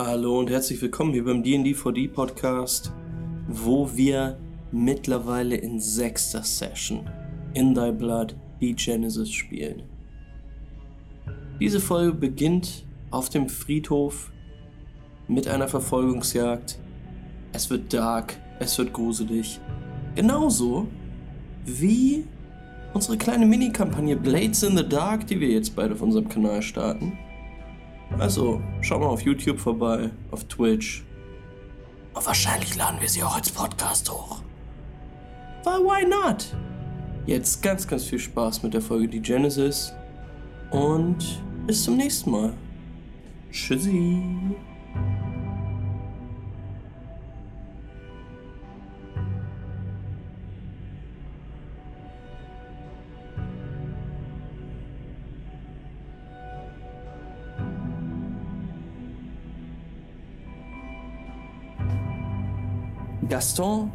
Hallo und herzlich willkommen hier beim D&D4D Podcast, wo wir mittlerweile in sechster Session In Thy Blood die Genesis spielen. Diese Folge beginnt auf dem Friedhof mit einer Verfolgungsjagd. Es wird dark, es wird gruselig. Genauso wie unsere kleine Mini-Kampagne Blades in the Dark, die wir jetzt beide auf unserem Kanal starten. Also, schau mal auf YouTube vorbei, auf Twitch. Und wahrscheinlich laden wir sie auch als Podcast hoch. Weil why not? Jetzt ganz, ganz viel Spaß mit der Folge Die Genesis. Und bis zum nächsten Mal. Tschüssi. Gaston,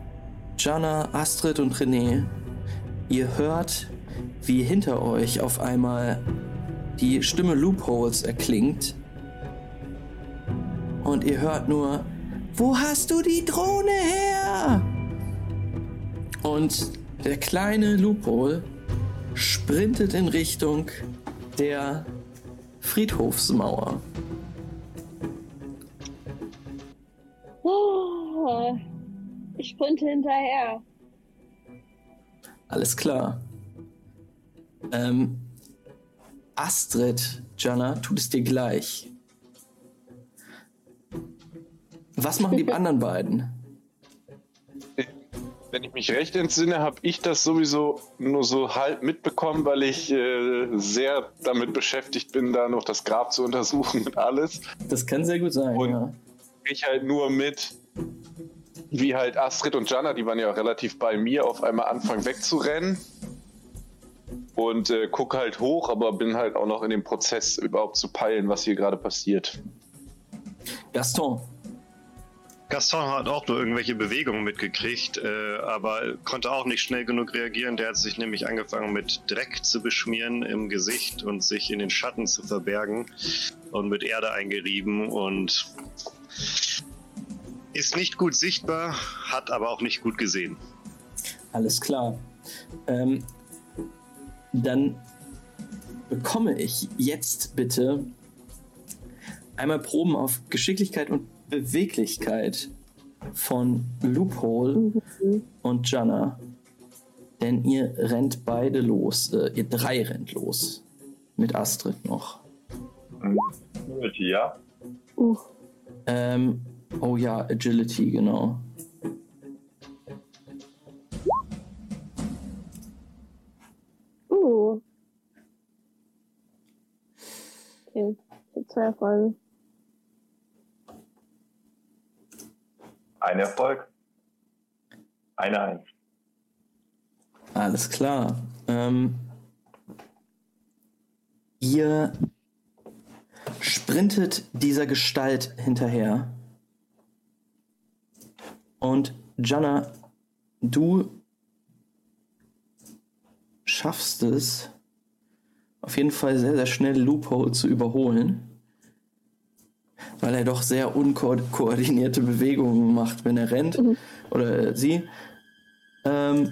Jana, Astrid und René, ihr hört, wie hinter euch auf einmal die Stimme Loopholes erklingt. Und ihr hört nur, wo hast du die Drohne her? Und der kleine Loophole sprintet in Richtung der Friedhofsmauer. Sprinte hinterher. Alles klar. Ähm, Astrid, Jana, tut es dir gleich. Was machen die anderen beiden? Wenn ich mich recht entsinne, habe ich das sowieso nur so halb mitbekommen, weil ich äh, sehr damit beschäftigt bin, da noch das Grab zu untersuchen und alles. Das kann sehr gut sein, Und- ja. Ich halt nur mit, wie halt Astrid und Jana, die waren ja relativ bei mir, auf einmal anfangen wegzurennen. Und äh, gucke halt hoch, aber bin halt auch noch in dem Prozess überhaupt zu peilen, was hier gerade passiert. Gaston, Gaston hat auch nur irgendwelche Bewegungen mitgekriegt, äh, aber konnte auch nicht schnell genug reagieren. Der hat sich nämlich angefangen mit Dreck zu beschmieren im Gesicht und sich in den Schatten zu verbergen und mit Erde eingerieben und ist nicht gut sichtbar, hat aber auch nicht gut gesehen. alles klar. Ähm, dann bekomme ich jetzt bitte einmal Proben auf Geschicklichkeit und Beweglichkeit von Loophole und Jana. Denn ihr rennt beide los. Äh, ihr drei rennt los. Mit Astrid noch. Ja? Uh, Ähm, oh ja, Agility, genau. uh. Okay, zwei Erfolge. Ein Erfolg. Eine Eins. Alles klar. Ähm, ihr sprintet dieser Gestalt hinterher. Und Jana, du schaffst es auf jeden Fall sehr, sehr schnell Loophole zu überholen. Weil er doch sehr unkoordinierte Bewegungen macht, wenn er rennt. Mhm. Oder sie. Ähm,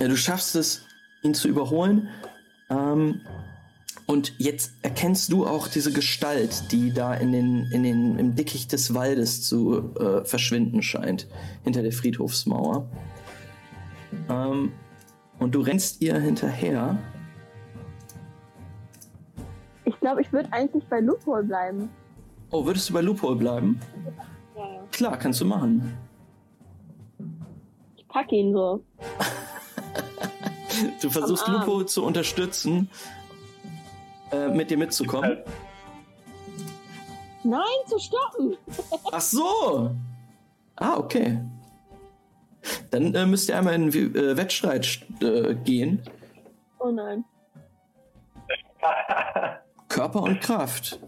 ja, du schaffst es, ihn zu überholen. Ähm, und jetzt erkennst du auch diese Gestalt, die da in den, in den, im Dickicht des Waldes zu äh, verschwinden scheint, hinter der Friedhofsmauer. Ähm, und du rennst ihr hinterher. Ich glaube, ich würde eigentlich bei Loophole bleiben. Oh, würdest du bei Loophole bleiben? Ja, ja. Klar, kannst du machen. Ich packe ihn so. Du versuchst. Loophole zu unterstützen, äh, mit dir mitzukommen. Halt, Nein, zu stoppen! Ach so. Ah, okay. Dann äh, müsst ihr einmal in äh, Wettstreit äh, gehen. Oh nein. Körper und Kraft.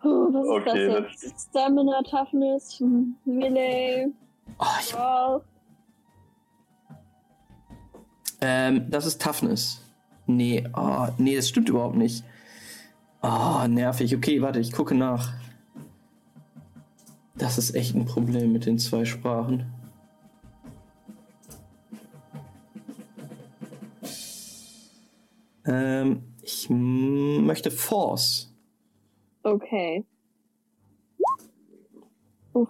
Puh, was Okay, ist das jetzt? Stamina, Toughness, hm, Melee, Oh, ich, Wow. ähm, das ist Toughness. Nee, oh, nee, das stimmt überhaupt nicht. Ah, nervig. Okay, warte, ich gucke nach. Das ist echt ein Problem mit den zwei Sprachen. Ähm, ich möchte Force. Okay. Uff.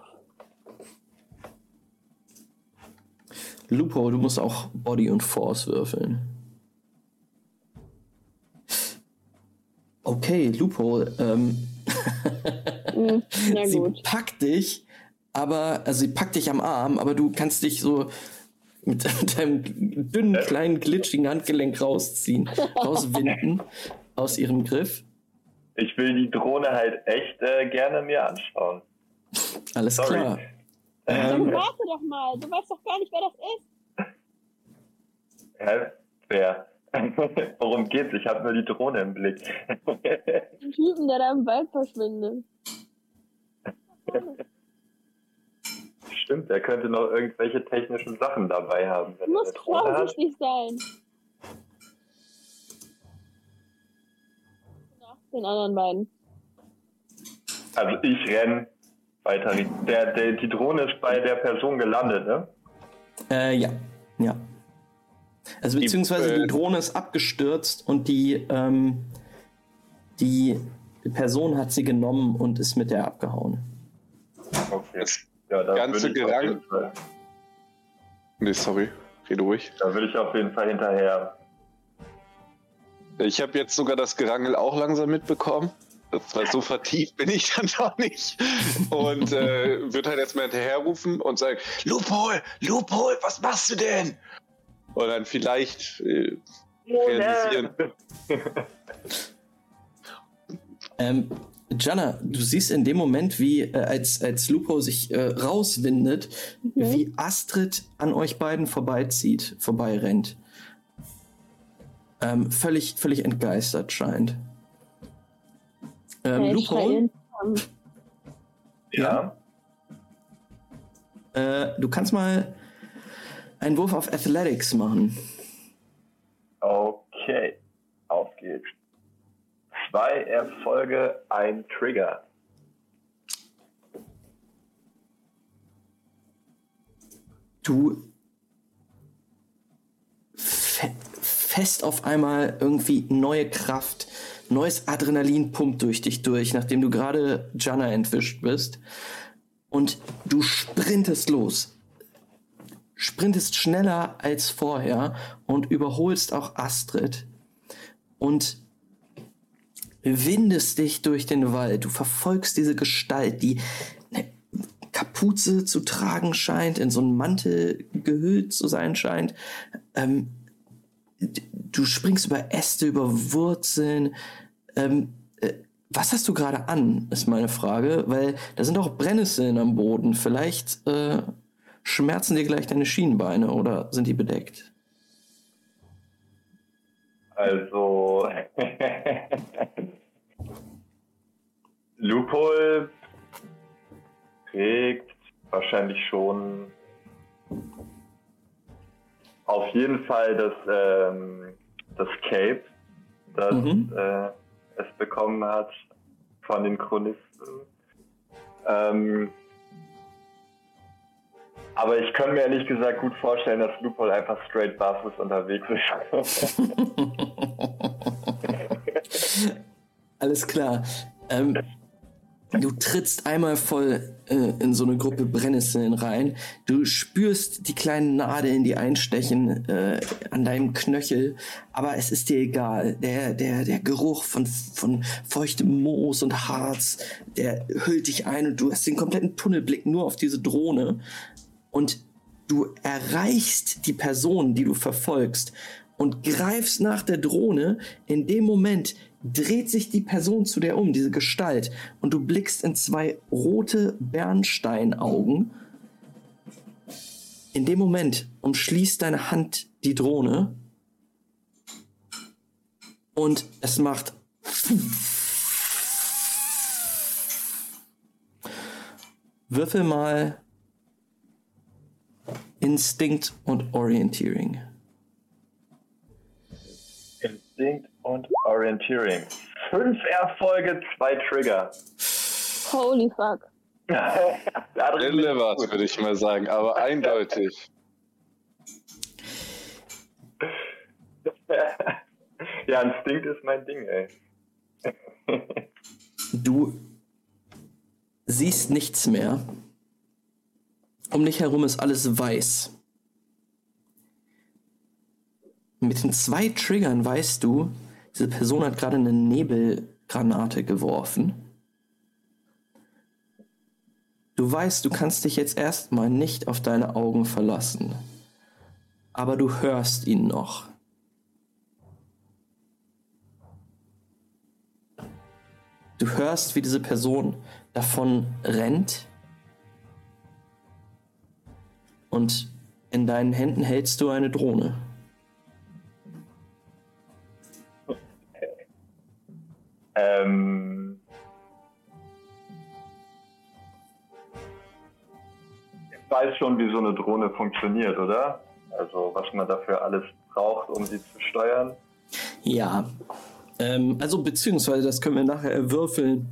Lupo, du musst auch Body und Force würfeln. Okay, Lupo, ähm, Hm, sie packt dich, aber, also sie packt dich am Arm, aber du kannst dich so mit deinem dünnen, kleinen, glitschigen Handgelenk rausziehen, rauswinden aus ihrem Griff. Ich will die Drohne halt echt äh, gerne mir anschauen. Alles Sorry. klar. Dann Ähm, warte doch mal. Du weißt doch gar nicht, wer das ist. Hä? Wer? Worum geht's? Ich habe nur die Drohne im Blick. Ein Typen, der da im Wald verschwindet. Stimmt, er könnte noch irgendwelche technischen Sachen dabei haben. Du Wenn hat. vorsichtig sein. Nach den anderen beiden. Also ich renn weiter. Der, der, die Drohne ist bei der Person gelandet, ne? äh, ja, ja. Also Die, beziehungsweise äh, die Drohne ist abgestürzt und die, ähm, die Person hat sie genommen und ist mit der abgehauen. Okay. Das Ja, da ganze würde ich auf Gerang- jeden Fall- Nee, sorry. Rede ruhig. Da will ich auf jeden Fall hinterher. Ich habe jetzt sogar das Gerangel auch langsam mitbekommen. Das war so vertieft bin ich dann doch nicht. Und äh, wird halt erstmal hinterherrufen und sagen, Lupol, Lupol, was machst du denn? Und dann vielleicht äh, realisieren. Ähm, Jana, du siehst in dem Moment, wie äh, als, als Lupo sich äh, rauswindet, wie Astrid an euch beiden vorbeizieht, vorbeirennt. Ähm, völlig, völlig entgeistert scheint. Ähm, Lupo, Schreien. Ja. äh, du kannst mal einen Wurf auf Athletics machen. Okay. Auf geht's. Zwei Erfolge, ein Trigger. du fe fest auf einmal irgendwie neue Kraft, neues Adrenalin pumpt durch dich durch, nachdem du gerade Jana entwischt bist. Und du sprintest los. Sprintest schneller als vorher und überholst auch Astrid. Und windest dich durch den Wald. Du verfolgst diese Gestalt, die eine Kapuze zu tragen scheint, in so einen Mantel gehüllt zu sein scheint. Ähm, du springst über Äste, über Wurzeln. Ähm, äh, was hast du gerade an, ist meine Frage, weil da sind auch Brennnesseln am Boden. Vielleicht äh, schmerzen dir gleich deine Schienbeine oder sind die bedeckt? Also. Lupol trägt wahrscheinlich schon auf jeden Fall das, ähm, das Cape, das Mhm. äh, es bekommen hat von den Chronisten. Ähm, aber ich kann mir ehrlich gesagt gut vorstellen, dass Lupol einfach straight barfuß unterwegs ist. Alles klar. Ähm, du trittst einmal voll äh, in so eine Gruppe Brennnesseln rein. Du spürst die kleinen Nadeln, die einstechen äh, an deinem Knöchel, aber es ist dir egal. Der, der, der Geruch von, von feuchtem Moos und Harz, der hüllt dich ein und du hast den kompletten Tunnelblick nur auf diese Drohne. Und du erreichst die Person, die du verfolgst und greifst nach der Drohne. In dem Moment dreht sich die Person zu dir um, diese Gestalt, und du blickst in zwei rote Bernsteinaugen. In dem Moment umschließt deine Hand die Drohne und es macht Würfel mal Instinct und Orienteering. Instinct und Orienteering. fünf Erfolge, zwei Trigger. Holy fuck. Delivered, würde ich mal sagen, aber eindeutig. ja, Instinkt ist mein Ding, ey. Du siehst nichts mehr. Um dich herum ist alles weiß. Mit den zwei Triggern weißt du, diese Person hat gerade eine Nebelgranate geworfen. Du weißt, du kannst dich jetzt erstmal nicht auf deine Augen verlassen. Aber du hörst ihn noch. Du hörst, wie diese Person davon rennt. Und in deinen Händen hältst du eine Drohne. Ähm. Ich weiß schon, wie so eine Drohne funktioniert, oder? Also, was man dafür alles braucht, um sie zu steuern. Ja. Ähm, also, beziehungsweise, das können wir nachher erwürfeln,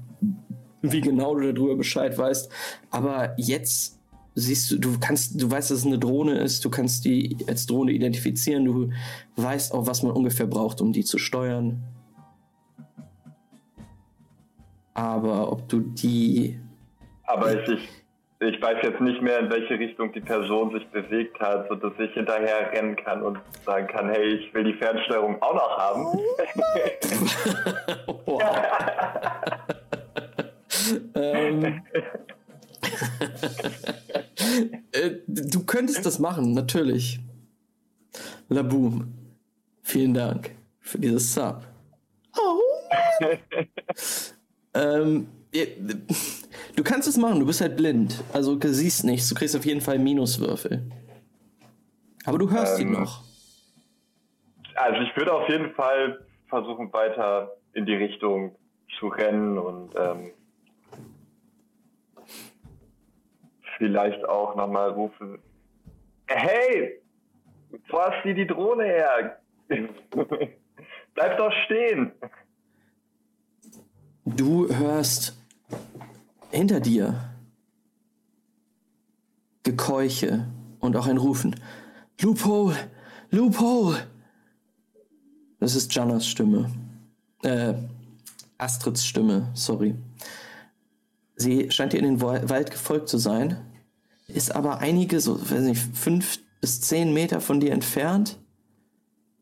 wie genau du darüber Bescheid weißt. Aber jetzt siehst du, du kannst, du weißt, dass es eine Drohne ist, du kannst die als Drohne identifizieren, du weißt auch, was man ungefähr braucht, um die zu steuern. Aber ob du die. Aber ich, ich, ich weiß jetzt nicht mehr, in welche Richtung die Person sich bewegt hat, sodass ich hinterher rennen kann und sagen kann, hey, ich will die Fernsteuerung auch noch haben. Wow. ähm, äh, du könntest das machen, natürlich. Laboom, vielen Dank für dieses Sub. Oh. ähm, du kannst es machen, du bist halt blind. Also du siehst nichts, du kriegst auf jeden Fall Minuswürfel. Aber du hörst ihn Ähm, noch. Also ich würde auf jeden Fall versuchen, weiter in die Richtung zu rennen und ähm, vielleicht auch nochmal rufen, hey, wo hast du die Drohne her? Bleib doch stehen. Du hörst hinter dir Gekeuche und auch ein Rufen. Loophole! Loophole! Das ist Jannas Stimme. Äh, Astrids Stimme, sorry. Sie scheint dir in den Wa- Wald gefolgt zu sein, ist aber einige, so, weiß nicht, fünf bis zehn Meter von dir entfernt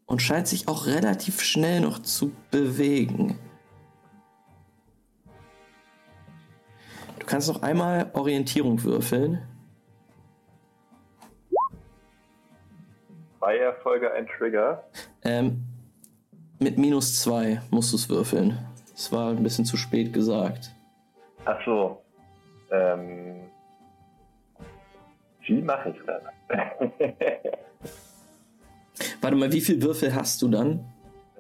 und scheint sich auch relativ schnell noch zu bewegen. Du kannst noch einmal Orientierung würfeln. Zwei Erfolge, ein Trigger. Ähm, mit minus zwei musst du es würfeln. Das war ein bisschen zu spät gesagt. Ach so. Ähm, wie mache ich das? Warte mal, wie viel Würfel hast du dann?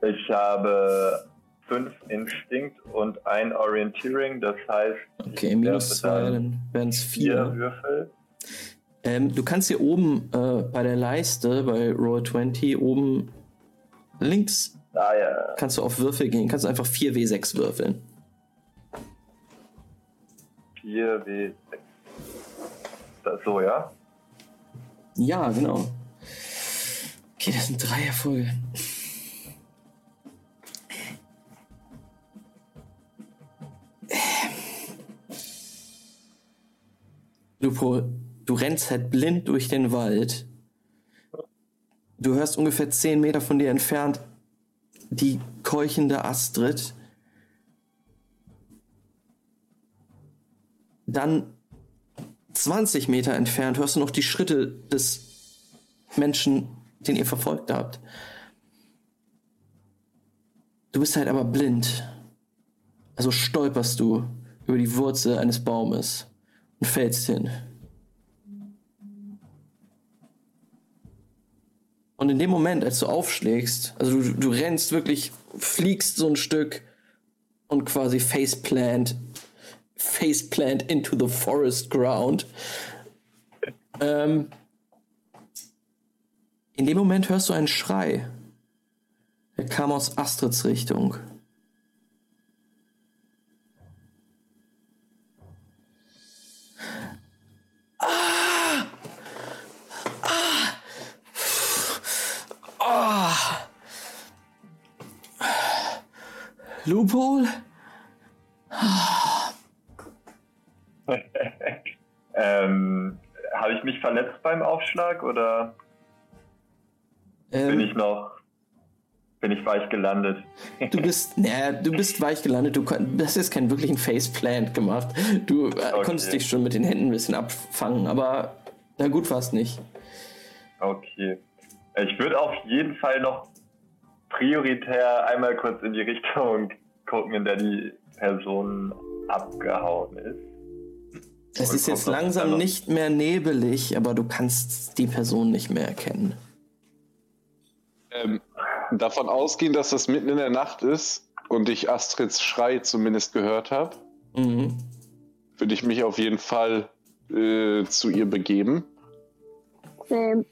ich habe fünf Instinkt und ein Orienteering, das heißt Okay, minus zwei, dann wären es vier vier. Würfel. Ähm, du kannst hier oben äh, bei der Leiste, bei Roll 20, oben links Ah ja, kannst du auf Würfel gehen. Kannst du einfach 4W6 würfeln. 4 W6. Das so, ja? Ja, genau. Okay, das sind drei Erfolge. Lupo, du rennst halt blind durch den Wald. Du hörst ungefähr 10 Meter von dir entfernt die keuchende Astrid. Dann 20 Meter entfernt hörst du noch die Schritte des Menschen, den ihr verfolgt habt. Du bist halt aber blind. Also stolperst du über die Wurzel eines Baumes und fällst hin. Und in dem Moment, als du aufschlägst, also du, du rennst wirklich, fliegst so ein Stück und quasi faceplant, faceplant into the forest ground. Ähm, in dem Moment hörst du einen Schrei. Er kam aus Astrids Richtung. Ah! Ah! Ah! Loophole? ähm, habe ich mich verletzt beim Aufschlag oder Ähm, bin ich noch, bin ich weich gelandet? Du bist, naja, du bist weich gelandet. Du hast jetzt keinen wirklichen Faceplant gemacht. Du äh, konntest dich schon mit den Händen ein bisschen abfangen, aber na gut war es nicht. Okay. Ich würde auf jeden Fall noch prioritär einmal kurz in die Richtung gucken, in der die Person abgehauen ist. Es ist jetzt langsam nicht mehr nebelig, aber du kannst die Person nicht mehr erkennen. Ähm, davon ausgehen, dass das mitten in der Nacht ist und ich Astrids Schrei zumindest gehört habe, Mhm. würde ich mich auf jeden Fall äh, zu ihr begeben. Ähm,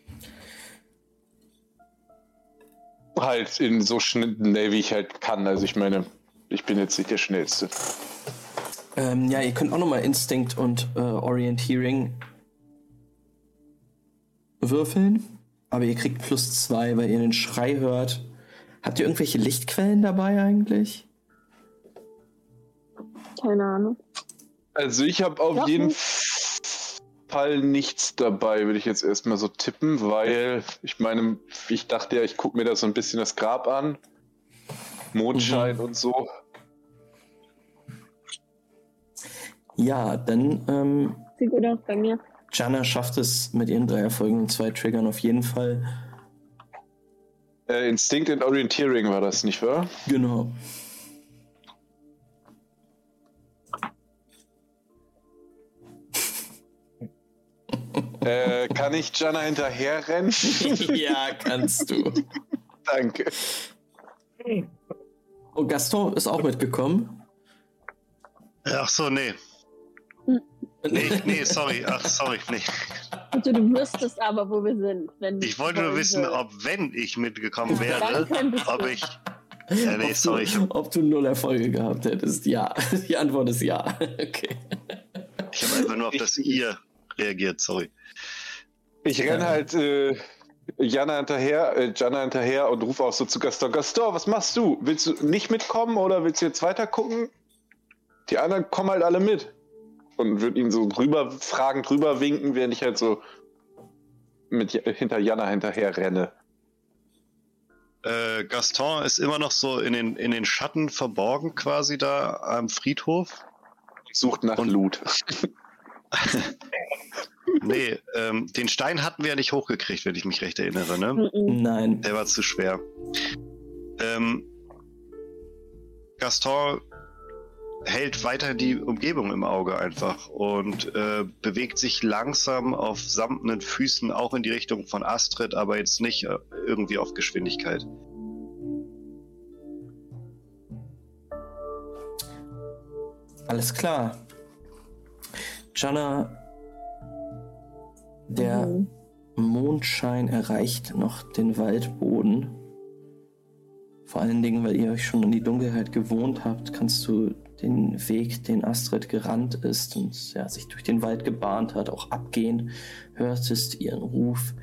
Halt in so schnell, wie ich halt kann. Also ich meine, ich bin jetzt nicht der Schnellste. Ähm, ja, ihr könnt auch nochmal Instinct und äh, Orienteering würfeln, aber ihr kriegt plus zwei, weil ihr den Schrei hört. Habt ihr irgendwelche Lichtquellen dabei eigentlich? keine Ahnung. Also ich habe auf Ja, jeden gut. Fall nichts dabei, würde ich jetzt erstmal so tippen, weil ich meine, ich dachte ja, ich gucke mir da so ein bisschen das Grab an. Mondschein und so. Ja, dann ähm, Sieht gut aus bei mir. Jana schafft es mit ihren drei Erfolgen und zwei Triggern auf jeden Fall. Äh, Instinct and Orienteering war das, nicht wahr? Genau. Äh, kann ich Jana hinterher rennen? ja, kannst du. Danke. Oh, Gaston ist auch mitgekommen. Ach so, nee. Nee, nee, sorry. Ach, sorry. Nee. Also du wüsstest aber, wo wir sind. Wenn Ich wollte nur wissen, ob, wenn ich mitgekommen wäre, ob du. ich. Ja, nee, ob, sorry. Ich, du, ob du null Erfolge gehabt hättest. Ja. Die Antwort ist ja. Okay. ich habe einfach nur auf das ihr reagiert, sorry. Ich renne halt äh, Jana hinterher, äh, Jana hinterher und rufe auch so zu Gaston. Gaston, was machst du? Willst du nicht mitkommen oder willst du jetzt weiter gucken? Die anderen kommen halt alle mit. Und würde ihn so rüber fragend rüber winken, während ich halt so mit hinter Jana hinterher renne. Äh, Gaston ist immer noch so in den, in den Schatten verborgen, quasi da am Friedhof. Sucht nach Und- Loot. Nee, ähm, den Stein hatten wir ja nicht hochgekriegt, wenn ich mich recht erinnere, ne? Nein. Der war zu schwer. Ähm, Gaston hält weiter die Umgebung im Auge einfach und äh, bewegt sich langsam auf samtenen Füßen auch in die Richtung von Astrid, aber jetzt nicht äh, irgendwie auf Geschwindigkeit. Alles klar. Jana, der Mhm. Mondschein erreicht noch den Waldboden. Vor allen Dingen, weil ihr euch schon an die Dunkelheit gewohnt habt, kannst du den Weg, den Astrid gerannt ist und ja, sich durch den Wald gebahnt hat, auch abgehen, hörtest ihren Ruf.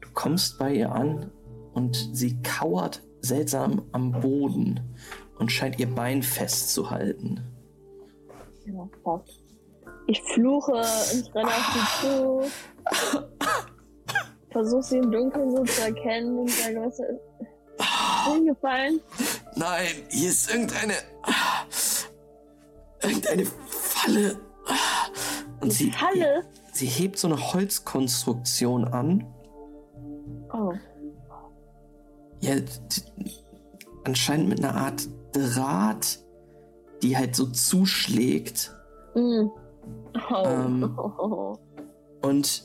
Du kommst bei ihr an und sie kauert seltsam am Boden und scheint ihr Bein festzuhalten. Ja, fuck. Ich fluche und renne auf sie zu. Versuche sie im Dunkeln so zu erkennen und sage, was ist hingefallen? Nein, hier ist irgendeine. Irgendeine Falle. Und sie, Falle? sie hebt so eine Holzkonstruktion an. Oh. Ja, anscheinend mit einer Art Draht, die halt so zuschlägt. Mm. Oh. Ähm. oh. Und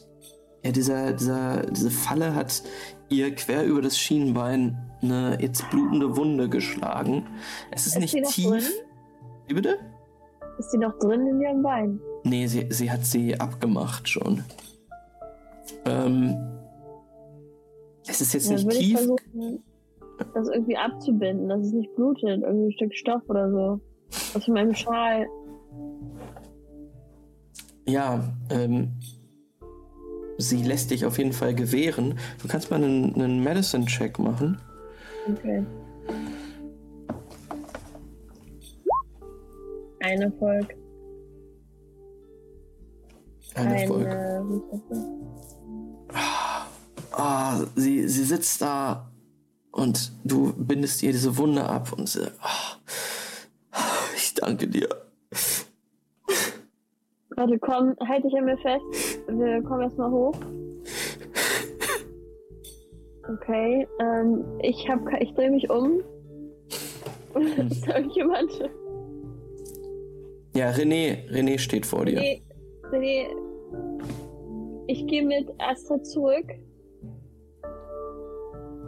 ja, dieser, dieser, diese Falle hat ihr quer über das Schienenbein eine jetzt blutende Wunde geschlagen. Es ist, Ist nicht tief. Wie bitte? Ist sie noch drin in ihrem Bein? Nee, sie, sie hat sie abgemacht schon. Ähm, es ist jetzt Dann nicht würde ich tief. versuchen, das irgendwie abzubinden, dass es nicht blutet. Irgendwie ein Stück Stoff oder so. Aus meinem Schal. Ja, ähm, sie lässt dich auf jeden Fall gewähren. Du kannst mal einen, einen Medicine-Check machen. Okay. Ein Erfolg. Ein Erfolg. Eine, Ah, sie, sie sitzt da und du bindest ihr diese Wunde ab und sie, ah, ich danke dir. Warte, komm, halt dich an mir fest. Wir kommen erstmal hoch. Okay, ähm, ich hab, ich drehe mich um. Ist da irgendjemand? Ja, René, René steht vor dir. Nee, nee. Ich gehe mit Astrid zurück.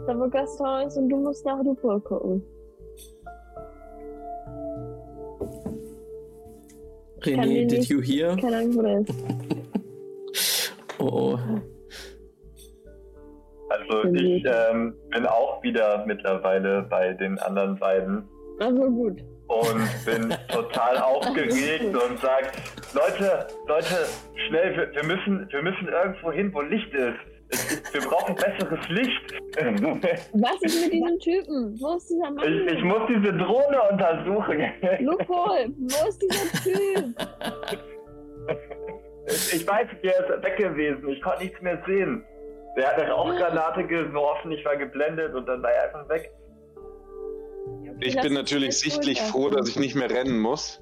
Da wo Gaston ist und du musst nach Lupo gucken. René, did nicht- you hear? Keine Ahnung, wo der ist. Oh, oh. Also ich ähm, bin auch wieder mittlerweile bei den anderen beiden Also gut. Und bin total aufgeregt und sag, Leute, Leute, schnell, wir, wir müssen, wir müssen irgendwo hin, wo Licht ist- Wir brauchen besseres Licht. Was ist mit diesem Typen? Wo ist dieser Mann? Ich, ich muss diese Drohne untersuchen. Lupol, wo ist dieser Typ? Ich, ich weiß, der ist weg gewesen. Ich konnte nichts mehr sehen. Der hat eine Rauchgranate geworfen, ich war geblendet und dann war er einfach weg. Ich bin natürlich sichtlich ruhig froh, dass ich nicht mehr rennen muss.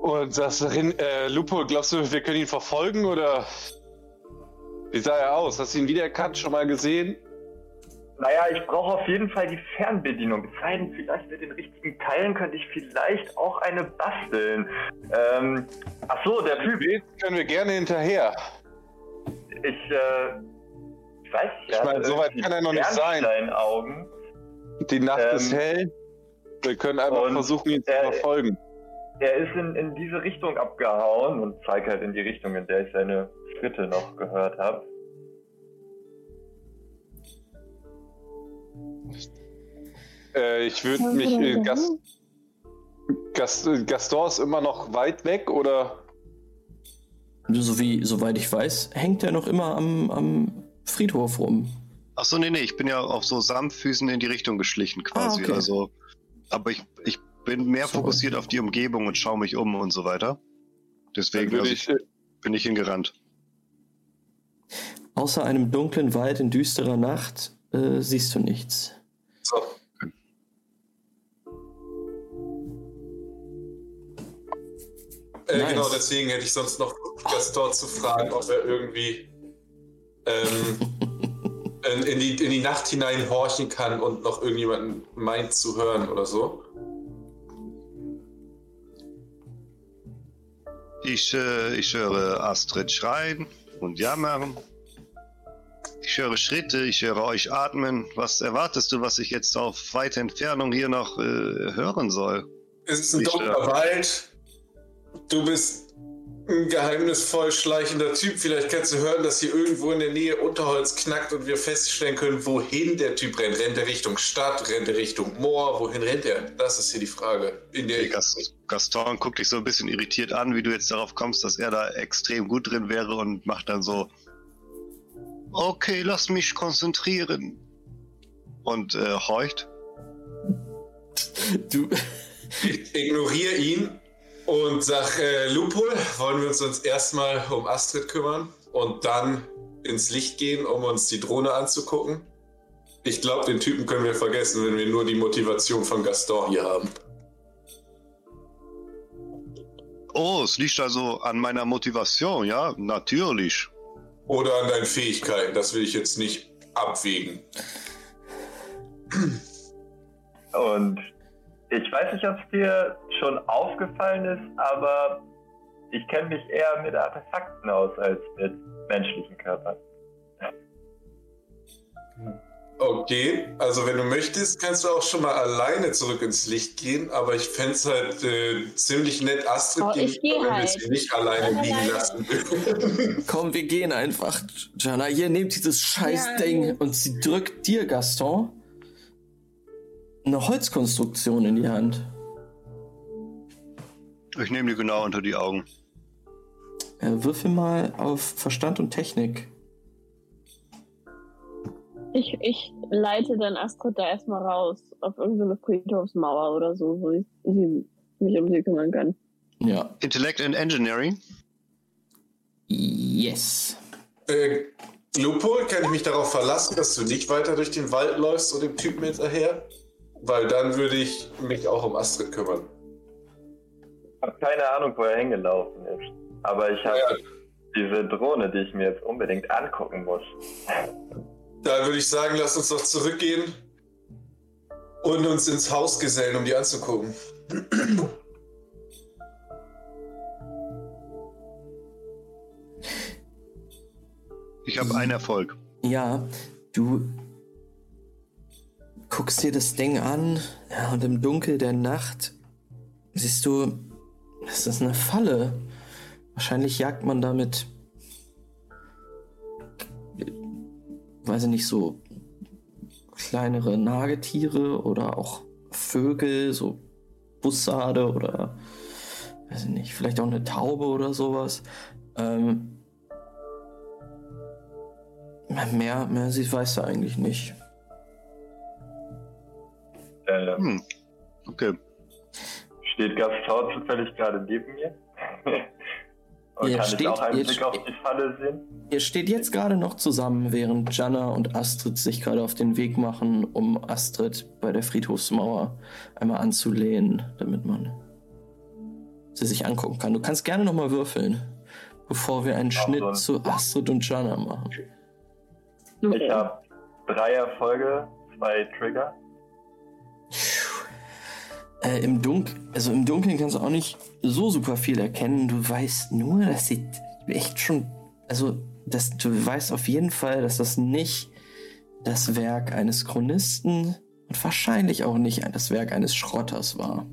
Und das Rin äh, Lupo, glaubst du, wir können ihn verfolgen oder wie sah er aus? Hast du ihn wiedererkannt, schon mal gesehen? Naja, ich brauche auf jeden Fall die Fernbedienung. Es sei denn, vielleicht mit den richtigen Teilen könnte ich vielleicht auch eine basteln. Ähm, ach so, der Typ. Können wir gerne hinterher. Ich, äh, ich weiß nicht. Ich meine, so weit kann er noch nicht sein. Augen. Die Nacht Ähm, ist hell. Wir können einfach versuchen, ihn zu äh, verfolgen. Er ist in, in diese Richtung abgehauen und zeigt halt in die Richtung, in der ich seine Schritte noch gehört habe. Äh, ich würde mich. Äh, denn Gas, sein? Gas, äh, Gaston ist immer noch weit weg oder? So wie, soweit ich weiß, hängt er noch immer am, am Friedhof rum. Ach so, nee, nee, ich bin ja auf so Samtfüßen in die Richtung geschlichen quasi. Ah, okay. Also, aber ich, ich bin mehr So. fokussiert auf die Umgebung und schaue mich um und so weiter. Deswegen also, ich. bin ich hingerannt. Außer einem dunklen Wald in düsterer Nacht äh, siehst du nichts. So. Äh, Nice. Genau, deswegen hätte ich sonst noch Gaston zu fragen, ob er irgendwie ähm, in, in, die, in die Nacht hinein horchen kann und noch irgendjemanden meint zu hören oder so. Ich, äh, ich höre Astrid schreien und jammern. Ich höre Schritte, ich höre euch atmen. Was erwartest du, was ich jetzt auf weite Entfernung hier noch äh, hören soll? Es ist ein Nicht dunkler. Wald. Du bist ein geheimnisvoll schleichender Typ. Vielleicht kannst du hören, dass hier irgendwo in der Nähe Unterholz knackt und wir feststellen können, wohin der Typ rennt. Rennt er Richtung Stadt? Rennt er Richtung Moor? Wohin rennt er? Das ist hier die Frage. In der Okay, Gas- Gaston guckt dich so ein bisschen irritiert an, wie du jetzt darauf kommst, dass er da extrem gut drin wäre und macht dann so, okay, lass mich konzentrieren. Und äh, horcht. Du, Ignoriere ihn und sag, äh, Lupol, wollen wir uns uns erstmal um Astrid kümmern und dann ins Licht gehen, um uns die Drohne anzugucken? Ich glaube, den Typen können wir vergessen, wenn wir nur die Motivation von Gaston hier haben. Oh, es liegt also an meiner Motivation, ja? Natürlich. Oder an deinen Fähigkeiten, das will ich jetzt nicht abwägen. Und ich weiß nicht, ob es dir schon aufgefallen ist, aber ich kenne mich eher mit Artefakten aus als mit menschlichen Körpern. Okay, also wenn du möchtest, kannst du auch schon mal alleine zurück ins Licht gehen, aber ich fände es halt äh, ziemlich nett, Astrid Oh, ich geh wenn wir halt. sie nicht alleine liegen lassen würden. komm, wir gehen einfach. Jana, hier, nehmt dieses Scheißding. Ja. Und sie drückt dir, Gaston, eine Holzkonstruktion in die Hand. Ich nehme die genau unter die Augen. Äh, würfel mal auf Verstand und Technik. Ich, ich leite dann Astrid da erstmal raus auf irgendeine Friedhofsmauer oder so, wo ich sie mich um sie kümmern kann. Ja. Intellect and Engineering. Yes. Äh, Lupo, kann ich mich darauf verlassen, dass du nicht weiter durch den Wald läufst und dem Typen hinterher? Weil dann würde ich mich auch um Astrid kümmern. Ich habe keine Ahnung, wo er hingelaufen ist. Aber ich habe Ja. diese Drohne, die ich mir jetzt unbedingt angucken muss. Da würde ich sagen, lass uns doch zurückgehen und uns ins Haus gesellen, um die anzugucken. Ich habe einen Erfolg. Ja, du guckst dir das Ding an ja, und im Dunkel der Nacht siehst du, es ist eine Falle. Wahrscheinlich jagt man damit, weiß ich nicht, so kleinere Nagetiere oder auch Vögel, so Bussarde oder weiß ich nicht, vielleicht auch eine Taube oder sowas. Ähm, Mehr, mehr weiß er eigentlich nicht. Äh, Hm. Okay. steht Gaston zufällig gerade neben mir? Und Ihr kann steht- ich auch einen Blick auf die Falle sehen? Ihr steht jetzt gerade noch zusammen, während Janna und Astrid sich gerade auf den Weg machen, um Astrid bei der Friedhofsmauer einmal anzulehnen, damit man sie sich angucken kann. Du kannst gerne nochmal würfeln, bevor wir einen Schnitt so ein- zu Astrid und Janna machen. Ich habe drei Erfolge, zwei Trigger. Äh, im Dunkeln, also im Dunkeln kannst du auch nicht so super viel erkennen. Du weißt nur, das sieht echt schon, also das, du weißt auf jeden Fall, dass das nicht das Werk eines Chronisten und wahrscheinlich auch nicht das Werk eines Schrotters war.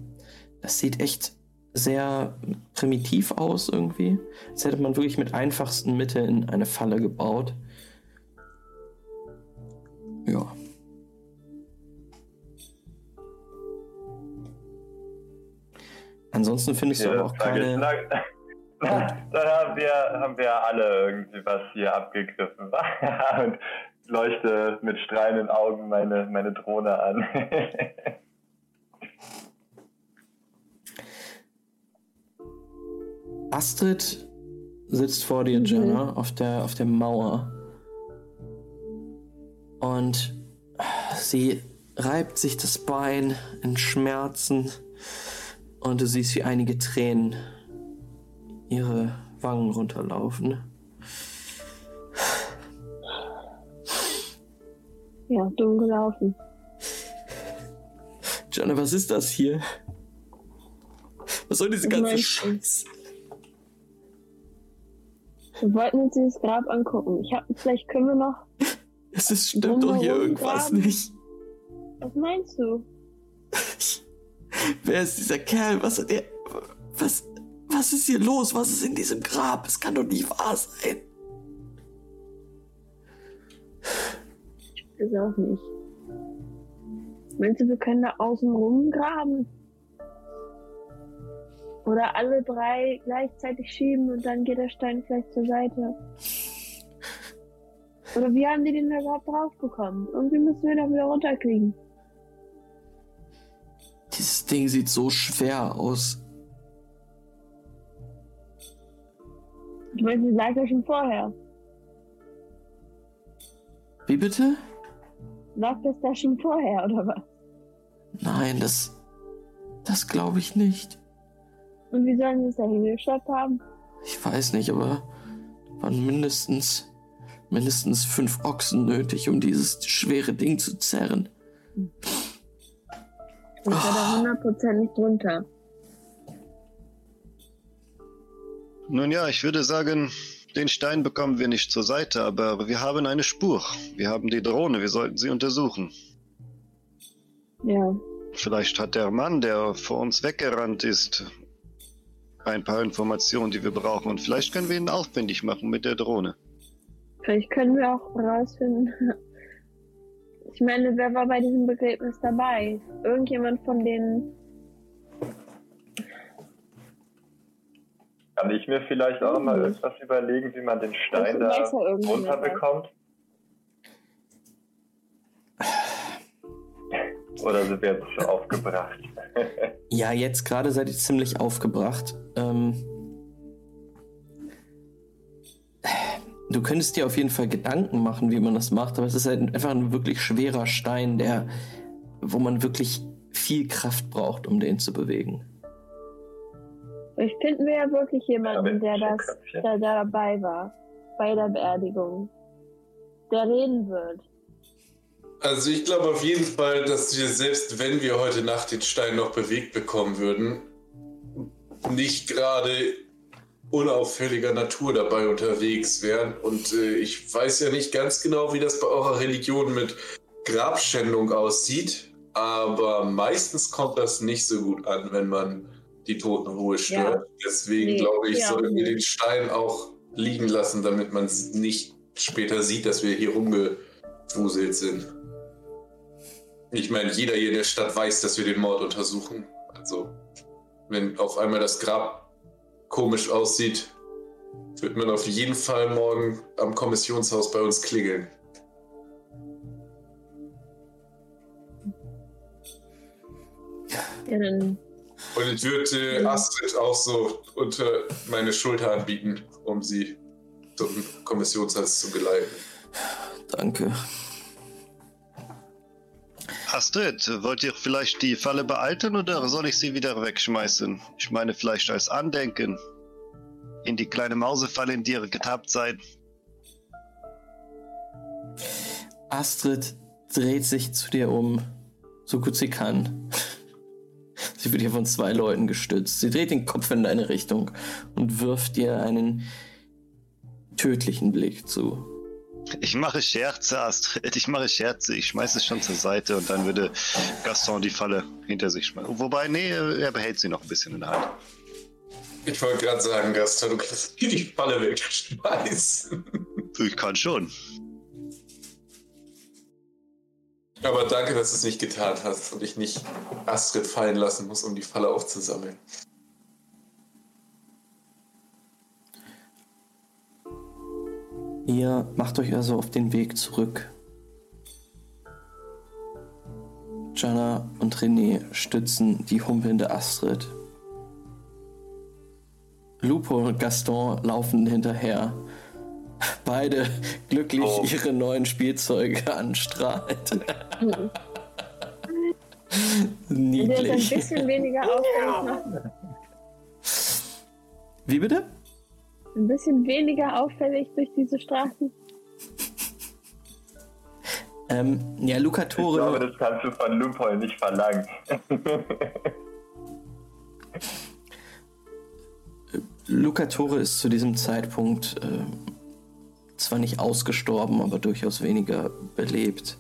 Das sieht echt sehr primitiv aus irgendwie. Als hätte man wirklich mit einfachsten Mitteln eine Falle gebaut. Ja. Ansonsten findest du Ja, aber auch keine. lang- Dann haben wir, haben wir alle irgendwie was hier abgegriffen. Und leuchte mit strahlenden Augen meine, meine Drohne an. Astrid sitzt vor dir, Mhm. Jenna, auf der, auf der Mauer. Und sie reibt sich das Bein in Schmerzen. Und du siehst, wie einige Tränen ihre Wangen runterlaufen. Ja, dumm gelaufen. Jenna, was ist das hier? Was soll diese ganze? Scheiße? Wir wollten uns dieses Grab angucken. Ich hab, vielleicht können wir noch. Es ist, stimmt doch hier irgendwas nicht. Was meinst du? Wer ist dieser Kerl? Was hat er. Was. Was ist hier los? Was ist in diesem Grab? Es kann doch nicht wahr sein. Ich weiß auch nicht. Meinst du, wir können da außen rumgraben? Oder alle drei gleichzeitig schieben und dann geht der Stein vielleicht zur Seite? Oder wie haben die den da überhaupt drauf bekommen? Irgendwie müssen wir da wieder runterkriegen. Ding sieht so schwer aus. Ich meine, sie lag ja schon vorher. Wie bitte? Lag das da schon vorher, oder was? Nein, das. Das glaube ich nicht. Und wie sollen sie es da hingeschafft haben? Ich weiß nicht, aber waren mindestens. mindestens fünf Ochsen nötig, um dieses schwere Ding zu zerren. Ich war da 100% nicht drunter. Nun ja, ich würde sagen, den Stein bekommen wir nicht zur Seite, aber wir haben eine Spur. Wir haben die Drohne, wir sollten sie untersuchen. Ja. Vielleicht hat der Mann, der vor uns weggerannt ist, ein paar Informationen, die wir brauchen. Und vielleicht können wir ihn aufwendig machen mit der Drohne. Vielleicht können wir auch herausfinden. Ich meine, wer war bei diesem Begräbnis dabei? Irgendjemand von den. Kann ich mir vielleicht auch mal irgendwas überlegen, wie man den Stein da runterbekommt? Oder sind wir jetzt schon aufgebracht? Ja, jetzt gerade seid ihr ziemlich aufgebracht. Ähm, du könntest dir auf jeden Fall Gedanken machen, wie man das macht, aber es ist halt einfach ein wirklich schwerer Stein, der, wo man wirklich viel Kraft braucht, um den zu bewegen. Ich finden wir ja wirklich jemanden, Ja, der das, der dabei war. Bei der Beerdigung. Der reden wird. Also ich glaube auf jeden Fall, dass wir selbst wenn wir heute Nacht den Stein noch bewegt bekommen würden, nicht gerade unauffälliger Natur dabei unterwegs wären. Und äh, ich weiß ja nicht ganz genau, wie das bei eurer Religion mit Grabschändung aussieht, aber meistens kommt das nicht so gut an, wenn man die Totenruhe stört. Deswegen Nee, glaube ich, ja. sollten wir den Stein auch liegen lassen, damit man es nicht später sieht, dass wir hier rumgewuselt sind. Ich meine, jeder hier in der Stadt weiß, dass wir den Mord untersuchen. Also, wenn auf einmal das Grab komisch aussieht, wird man auf jeden Fall morgen am Kommissionshaus bei uns klingeln. Ja, dann Und ich würde äh, Astrid auch so unter meine Schulter anbieten, um sie zum Kommissionshaus zu geleiten. Danke. Astrid, wollt ihr vielleicht die Falle behalten oder soll ich sie wieder wegschmeißen? Ich meine vielleicht als Andenken. In die kleine Mausefalle, in die ihr getappt seid. Astrid dreht sich zu dir um, so gut sie kann. Sie wird hier von zwei Leuten gestützt. Sie dreht den Kopf in deine Richtung und wirft dir einen tödlichen Blick zu. Ich mache Scherze, Astrid. Ich mache Scherze. Ich schmeiße es schon zur Seite und dann würde Gaston die Falle hinter sich schmeißen. Wobei, nee, er behält sie noch ein bisschen in der Hand. Ich wollte gerade sagen, Gaston, du kannst die Falle wegschmeißen. Ich kann schon. Aber danke, dass du es nicht getan hast und ich nicht Astrid fallen lassen muss, um die Falle aufzusammeln. Ihr macht euch also auf den Weg zurück. Jana und René stützen die humpelnde Astrid. Lupo und Gaston laufen hinterher. Beide glücklich Oh. ihre neuen Spielzeuge anstrahlt. ein Niedlich. bisschen weniger. Wie bitte? Ein bisschen weniger auffällig durch diese Straßen. Ähm, ja, Luca Ich glaube, Tore. das kannst du von Lupol nicht verlangen. Luca Tore ist zu diesem Zeitpunkt äh, zwar nicht ausgestorben, aber durchaus weniger belebt.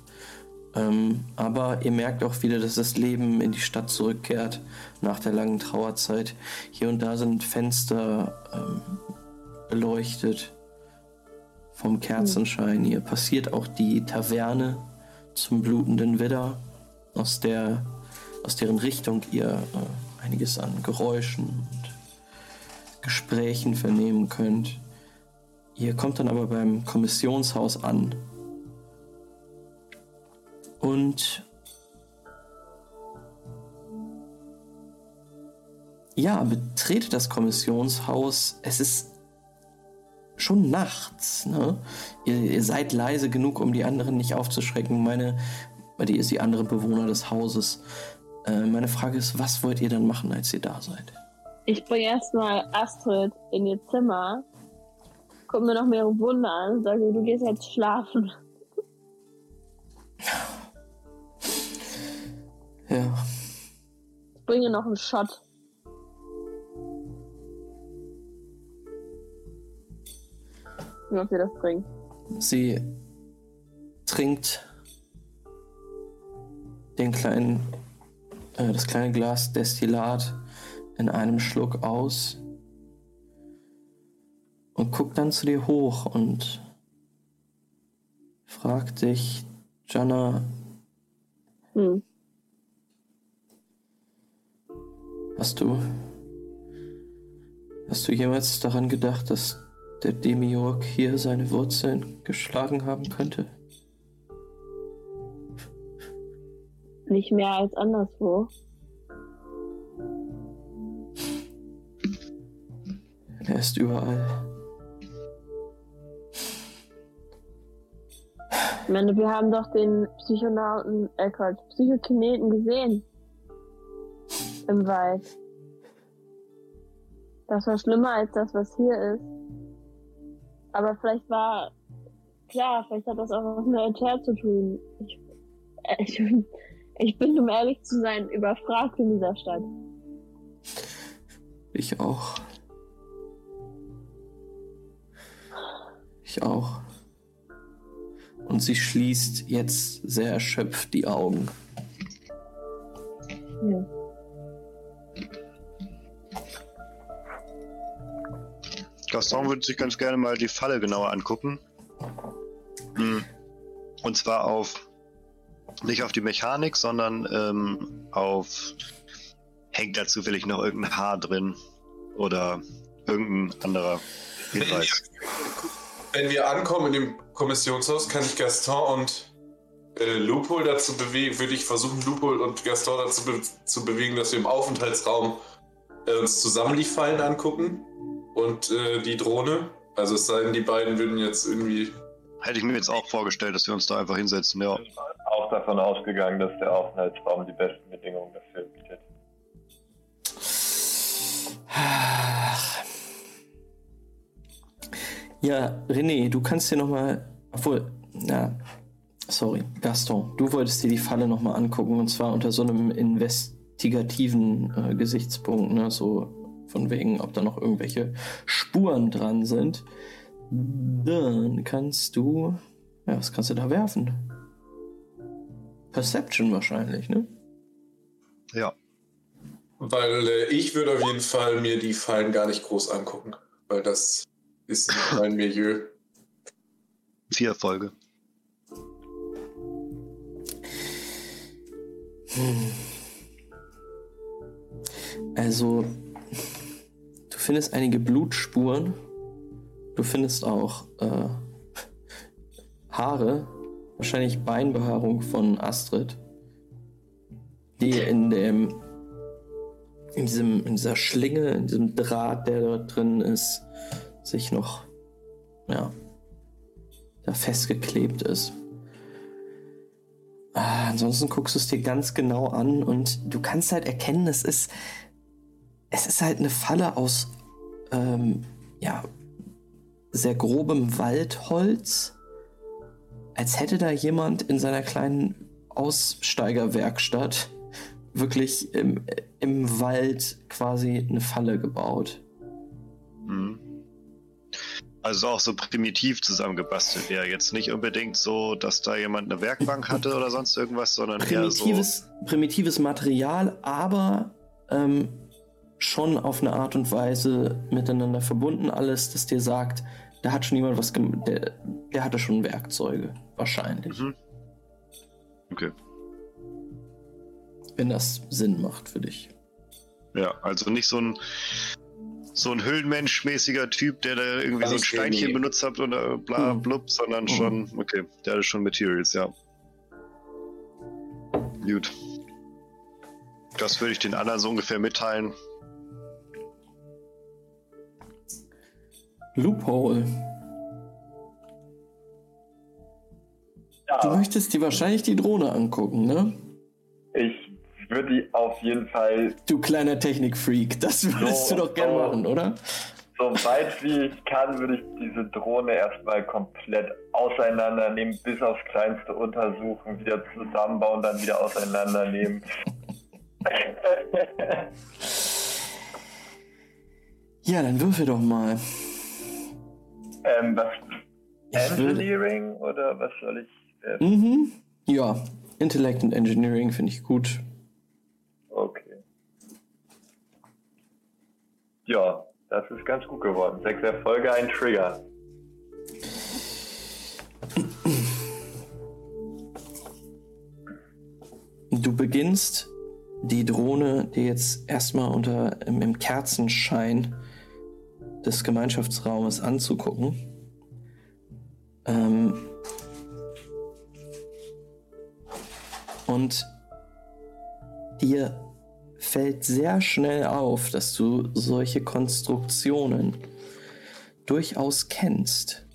Ähm, aber ihr merkt auch wieder, dass das Leben in die Stadt zurückkehrt nach der langen Trauerzeit. Hier und da sind Fenster ähm, beleuchtet vom Kerzenschein. Hier passiert auch die Taverne zum blutenden Widder, aus, der, aus deren Richtung ihr äh, einiges an Geräuschen und Gesprächen vernehmen könnt. Ihr kommt dann aber beim Kommissionshaus an. Und ja, betretet das Kommissionshaus. Es ist schon nachts. Ne? Ihr, ihr seid leise genug, um die anderen nicht aufzuschrecken. Meine, weil die ist die andere Bewohner des Hauses. Äh, meine Frage ist, was wollt ihr dann machen, als ihr da seid? Ich bringe erstmal Astrid in ihr Zimmer, guck mir noch mehrere Wunder an und sage, du gehst jetzt schlafen. Ja. Ich bringe noch einen Shot. Wie ob ihr das bringt. Sie trinkt den kleinen, äh, das kleine Glas Destillat in einem Schluck aus und guckt dann zu dir hoch und fragt dich, Jana, Hm. hast du, hast du jemals daran gedacht, dass der Demiurg hier seine Wurzeln geschlagen haben könnte? Nicht mehr als anderswo. Er ist überall. Ich meine, wir haben doch den Psychonauten, äh Quatsch, Psychokineten gesehen. Im Wald. Das war schlimmer als das, was hier ist. Aber vielleicht war, klar, vielleicht hat das auch was mit Altair zu tun. Ich, äh, ich, bin- ich bin, um ehrlich zu sein, überfragt in dieser Stadt. Ich auch. Ich auch. Und sie schließt jetzt sehr erschöpft die Augen. Ja. Gaston würde sich ganz gerne mal die Falle genauer angucken. Hm. Und zwar auf nicht auf die Mechanik, sondern ähm, auf hängt da zufällig noch irgendein Haar drin oder irgendein anderer Hinweis. Wenn wir ankommen in dem Kommissionshaus, kann ich Gaston und äh, Lupol dazu bewegen, würde ich versuchen, Lupol und Gaston dazu be zu bewegen, dass wir im Aufenthaltsraum äh, uns zusammen die Fallen angucken und äh, die Drohne. Also es sei denn, die beiden würden jetzt irgendwie. Hätte ich mir jetzt auch vorgestellt, dass wir uns da einfach hinsetzen. Ja, Auch davon ausgegangen, dass der Aufenthaltsraum die besten Bedingungen dafür bietet. Ja, René, du kannst dir nochmal. Obwohl, na, sorry, Gaston, du wolltest dir die Falle nochmal angucken und zwar unter so einem investigativen äh, Gesichtspunkt, ne? So von wegen, ob da noch irgendwelche Spuren dran sind. Dann kannst du. Ja, was kannst du da werfen? Perception wahrscheinlich, ne? ja. Weil äh, ich würde auf jeden Fall mir die Fallen gar nicht groß angucken. Weil das ist nicht mein Milieu. Vier Erfolge. Also, du findest einige Blutspuren. Du findest auch äh, Haare, wahrscheinlich Beinbehaarung von Astrid, die in dem in diesem in dieser Schlinge, in diesem Draht, der dort drin ist, sich noch ja da festgeklebt ist. Ah, ansonsten guckst du es dir ganz genau an und du kannst halt erkennen, es ist, es ist halt eine Falle aus, ähm, ja, sehr grobem Waldholz. Als hätte da jemand in seiner kleinen Aussteigerwerkstatt wirklich im, im Wald quasi eine Falle gebaut. Mhm. Also auch so primitiv zusammengebastelt wäre. Jetzt nicht unbedingt so, dass da jemand eine Werkbank hatte oder sonst irgendwas, sondern eher so. Primitives, primitives Material, aber ähm, schon auf eine Art und Weise miteinander verbunden. Alles, das dir sagt, da hat schon jemand was gemacht. Der, der hatte schon Werkzeuge, wahrscheinlich. Mhm. Okay. Wenn das Sinn macht für dich. Ja, also nicht so ein so ein Höhlenmensch-mäßiger Typ, der da irgendwie so ein Steinchen nee. benutzt hat oder bla Mhm. blub, sondern Mhm. schon, okay, der hatte schon Materials, ja. Gut. Das würde ich den anderen so ungefähr mitteilen. Loophole. Du Ja, möchtest dir wahrscheinlich die Drohne angucken, ne? ich würde die auf jeden Fall Du kleiner Technikfreak. Das würdest So, du doch gerne so. machen, oder? so weit wie ich kann, würde ich diese Drohne erstmal komplett auseinandernehmen, bis aufs Kleinste untersuchen, wieder zusammenbauen, dann wieder auseinandernehmen. Ja, dann würfel doch mal. Ähm, was? Ich Engineering oder was soll ich? Äh, mhm. Ja, Intellect und Engineering finde ich gut. okay. Ja, das ist ganz gut geworden. Sechs Erfolge, ein Trigger. Du beginnst die Drohne dir jetzt erstmal unter im Kerzenschein des Gemeinschaftsraumes anzugucken. Ähm und dir fällt sehr schnell auf, dass du solche Konstruktionen durchaus kennst.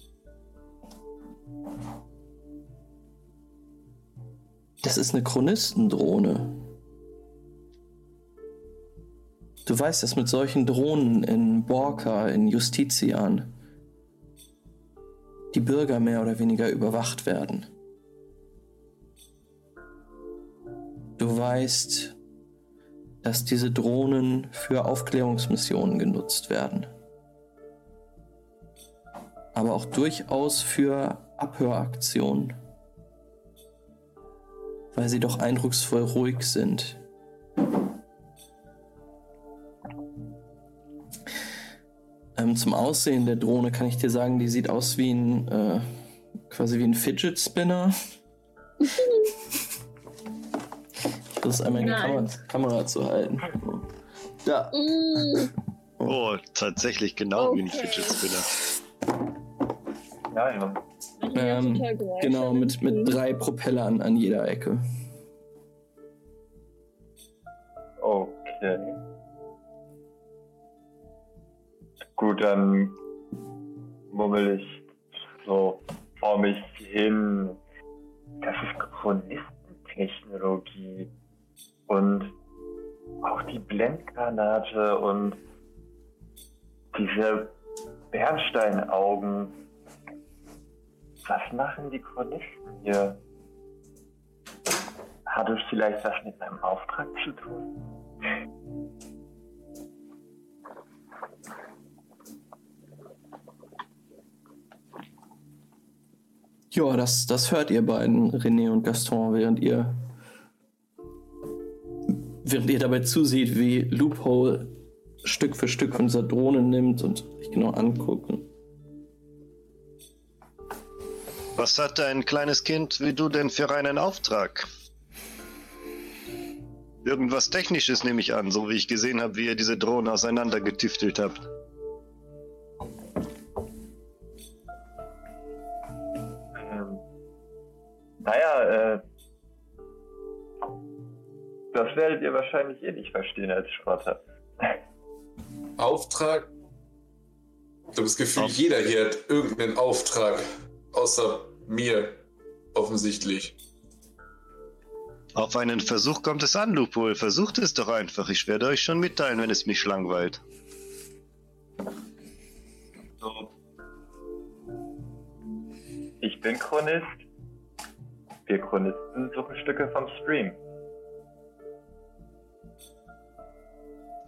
Das ist eine Chronistendrohne. Du weißt, dass mit solchen Drohnen in Borka, in Justitian, die Bürger mehr oder weniger überwacht werden. Du weißt, dass diese Drohnen für Aufklärungsmissionen genutzt werden. Aber auch durchaus für Abhöraktionen. Weil sie doch eindrucksvoll ruhig sind. Ähm, zum Aussehen der Drohne kann ich dir sagen, die sieht aus wie ein, äh, quasi wie ein Fidget Spinner. Das ist einmal in die Kamera, Kamera zu halten. Ja. Mm, Oh, tatsächlich genau wie ein Okay. Fidget Spinner. Ja, ja. Ähm, genau, mit, mit mitziehen. drei Propellern an jeder Ecke. Okay. Gut, dann mummel ich so vor mich hin. Das ist Chronistentechnologie. Und auch die Blendgranate und diese Bernsteinaugen. Was machen die Chronisten hier? Hat es vielleicht was mit meinem Auftrag zu tun? Ja, das, das hört ihr beiden, René und Gaston, während ihr während ihr dabei zuseht, wie Loophole Stück für Stück von dieser Drohne nimmt und euch genau anguckt. Was hat ein kleines Kind wie du denn für einen Auftrag? Irgendwas Technisches nehme ich an, so wie ich gesehen habe, wie ihr diese Drohne auseinandergetüftelt habt. Das werdet ihr wahrscheinlich eh nicht verstehen als Schrotter. Auftrag? Ich habe das Gefühl, Auf- jeder hier hat irgendeinen Auftrag. Außer mir. Offensichtlich. Auf einen Versuch kommt es an, Lupol. Versucht es doch einfach. Ich werde euch schon mitteilen, wenn es mich langweilt. So. Ich bin Chronist. Wir Chronisten suchen Stücke vom Stream.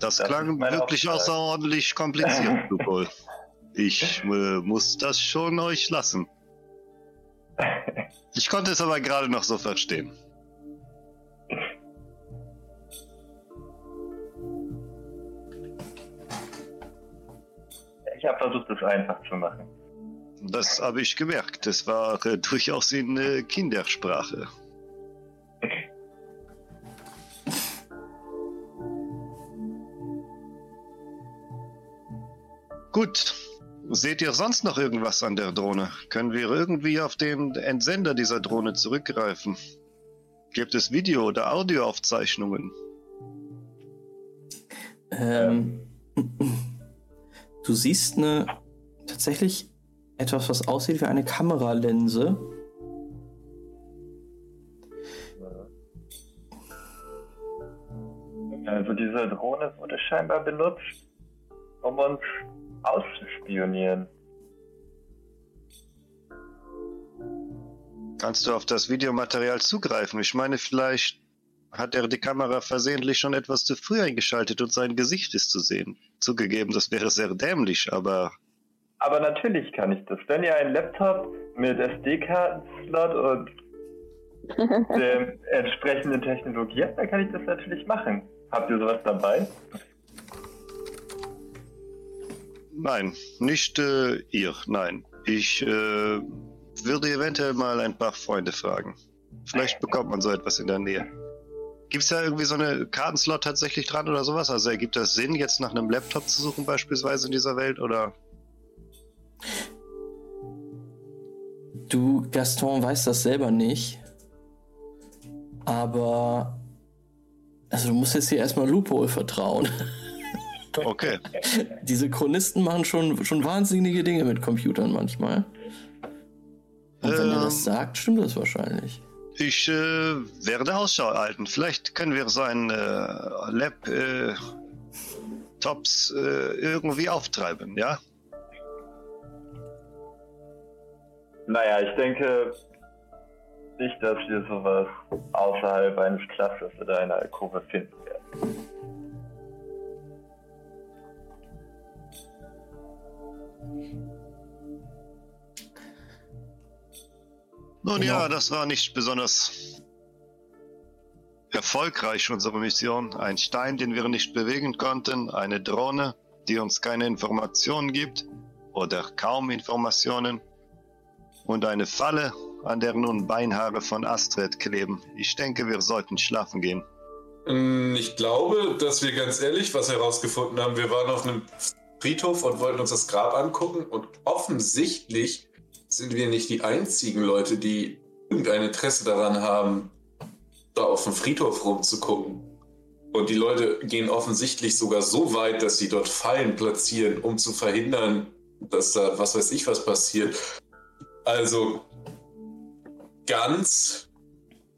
Das, Das klang wirklich außerordentlich kompliziert, Lupol. Ich äh, muss das schon euch lassen. Ich konnte es aber gerade noch so verstehen. Ich habe versucht, es einfach zu machen. Das habe ich gemerkt. Es war äh, durchaus in äh, Kindersprache. Gut. Seht ihr sonst noch irgendwas an der Drohne? Können wir irgendwie auf den Entsender dieser Drohne zurückgreifen? Gibt es Video- oder Audioaufzeichnungen? Ähm, du siehst eine tatsächlich etwas, was aussieht wie eine Kameralinse. Also diese Drohne wurde scheinbar benutzt, um uns auszuspionieren. Kannst du auf das Videomaterial zugreifen? Ich meine, vielleicht hat er die Kamera versehentlich schon etwas zu früh eingeschaltet und sein Gesicht ist zu sehen. Zugegeben, das wäre sehr dämlich, aber Aber natürlich kann ich das. Wenn ihr einen Laptop mit SD-Kartenslot und der entsprechenden Technologie habt, dann kann ich das natürlich machen. Habt ihr sowas dabei? Nein, nicht äh, ihr, nein. Ich äh, würde eventuell mal ein paar Freunde fragen. Vielleicht bekommt man so etwas in der Nähe. Gibt es da irgendwie so eine Kartenslot tatsächlich dran oder sowas? Also ergibt das Sinn, jetzt nach einem Laptop zu suchen beispielsweise in dieser Welt oder? Du, Gaston, weißt das selber nicht. Aber Also du musst jetzt hier erstmal Loophole vertrauen. Okay. Diese Chronisten machen schon, schon wahnsinnige Dinge mit Computern manchmal. Und wenn er Ähm. das sagt, stimmt das wahrscheinlich. Ich äh, werde Ausschau halten. Vielleicht können wir sein äh, Lab äh, Tops äh, irgendwie auftreiben, ja? Naja, ich denke nicht, dass wir sowas außerhalb eines Clusters oder einer Alkove finden werden. Nun Genau. ja, das war nicht besonders erfolgreich, unsere Mission. Ein Stein, den wir nicht bewegen konnten, eine Drohne, die uns keine Informationen gibt oder kaum Informationen und eine Falle, an der nun Beinhaare von Astrid kleben. Ich denke, wir sollten schlafen gehen. Mm, Ich glaube, dass wir ganz ehrlich was herausgefunden haben. Wir waren auf einem Friedhof und wollten uns das Grab angucken und offensichtlich sind wir nicht die einzigen Leute, die irgendein Interesse daran haben, da auf dem Friedhof rumzugucken. Und die Leute gehen offensichtlich sogar so weit, dass sie dort Fallen platzieren, um zu verhindern, dass da was weiß ich was passiert. Also ganz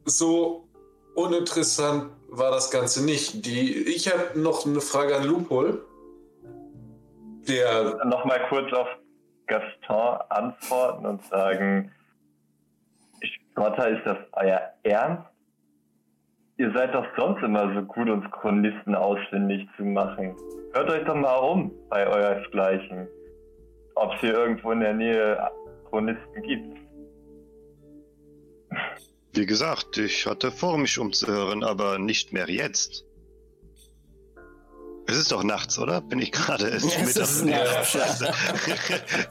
so uninteressant war das Ganze nicht. Die, ich habe noch eine Frage an Lupol. Der, Nochmal kurz auf Gaston antworten und sagen, Scotta, ist das euer Ernst? Ihr seid doch sonst immer so gut, uns Chronisten ausfindig zu machen. Hört euch doch mal um bei euresgleichen. Ob es hier irgendwo in der Nähe Chronisten gibt. Wie gesagt, ich hatte vor, mich umzuhören, aber nicht mehr jetzt. Es ist doch nachts, oder? Bin ich gerade erst Es mittags? ist nachts, ja.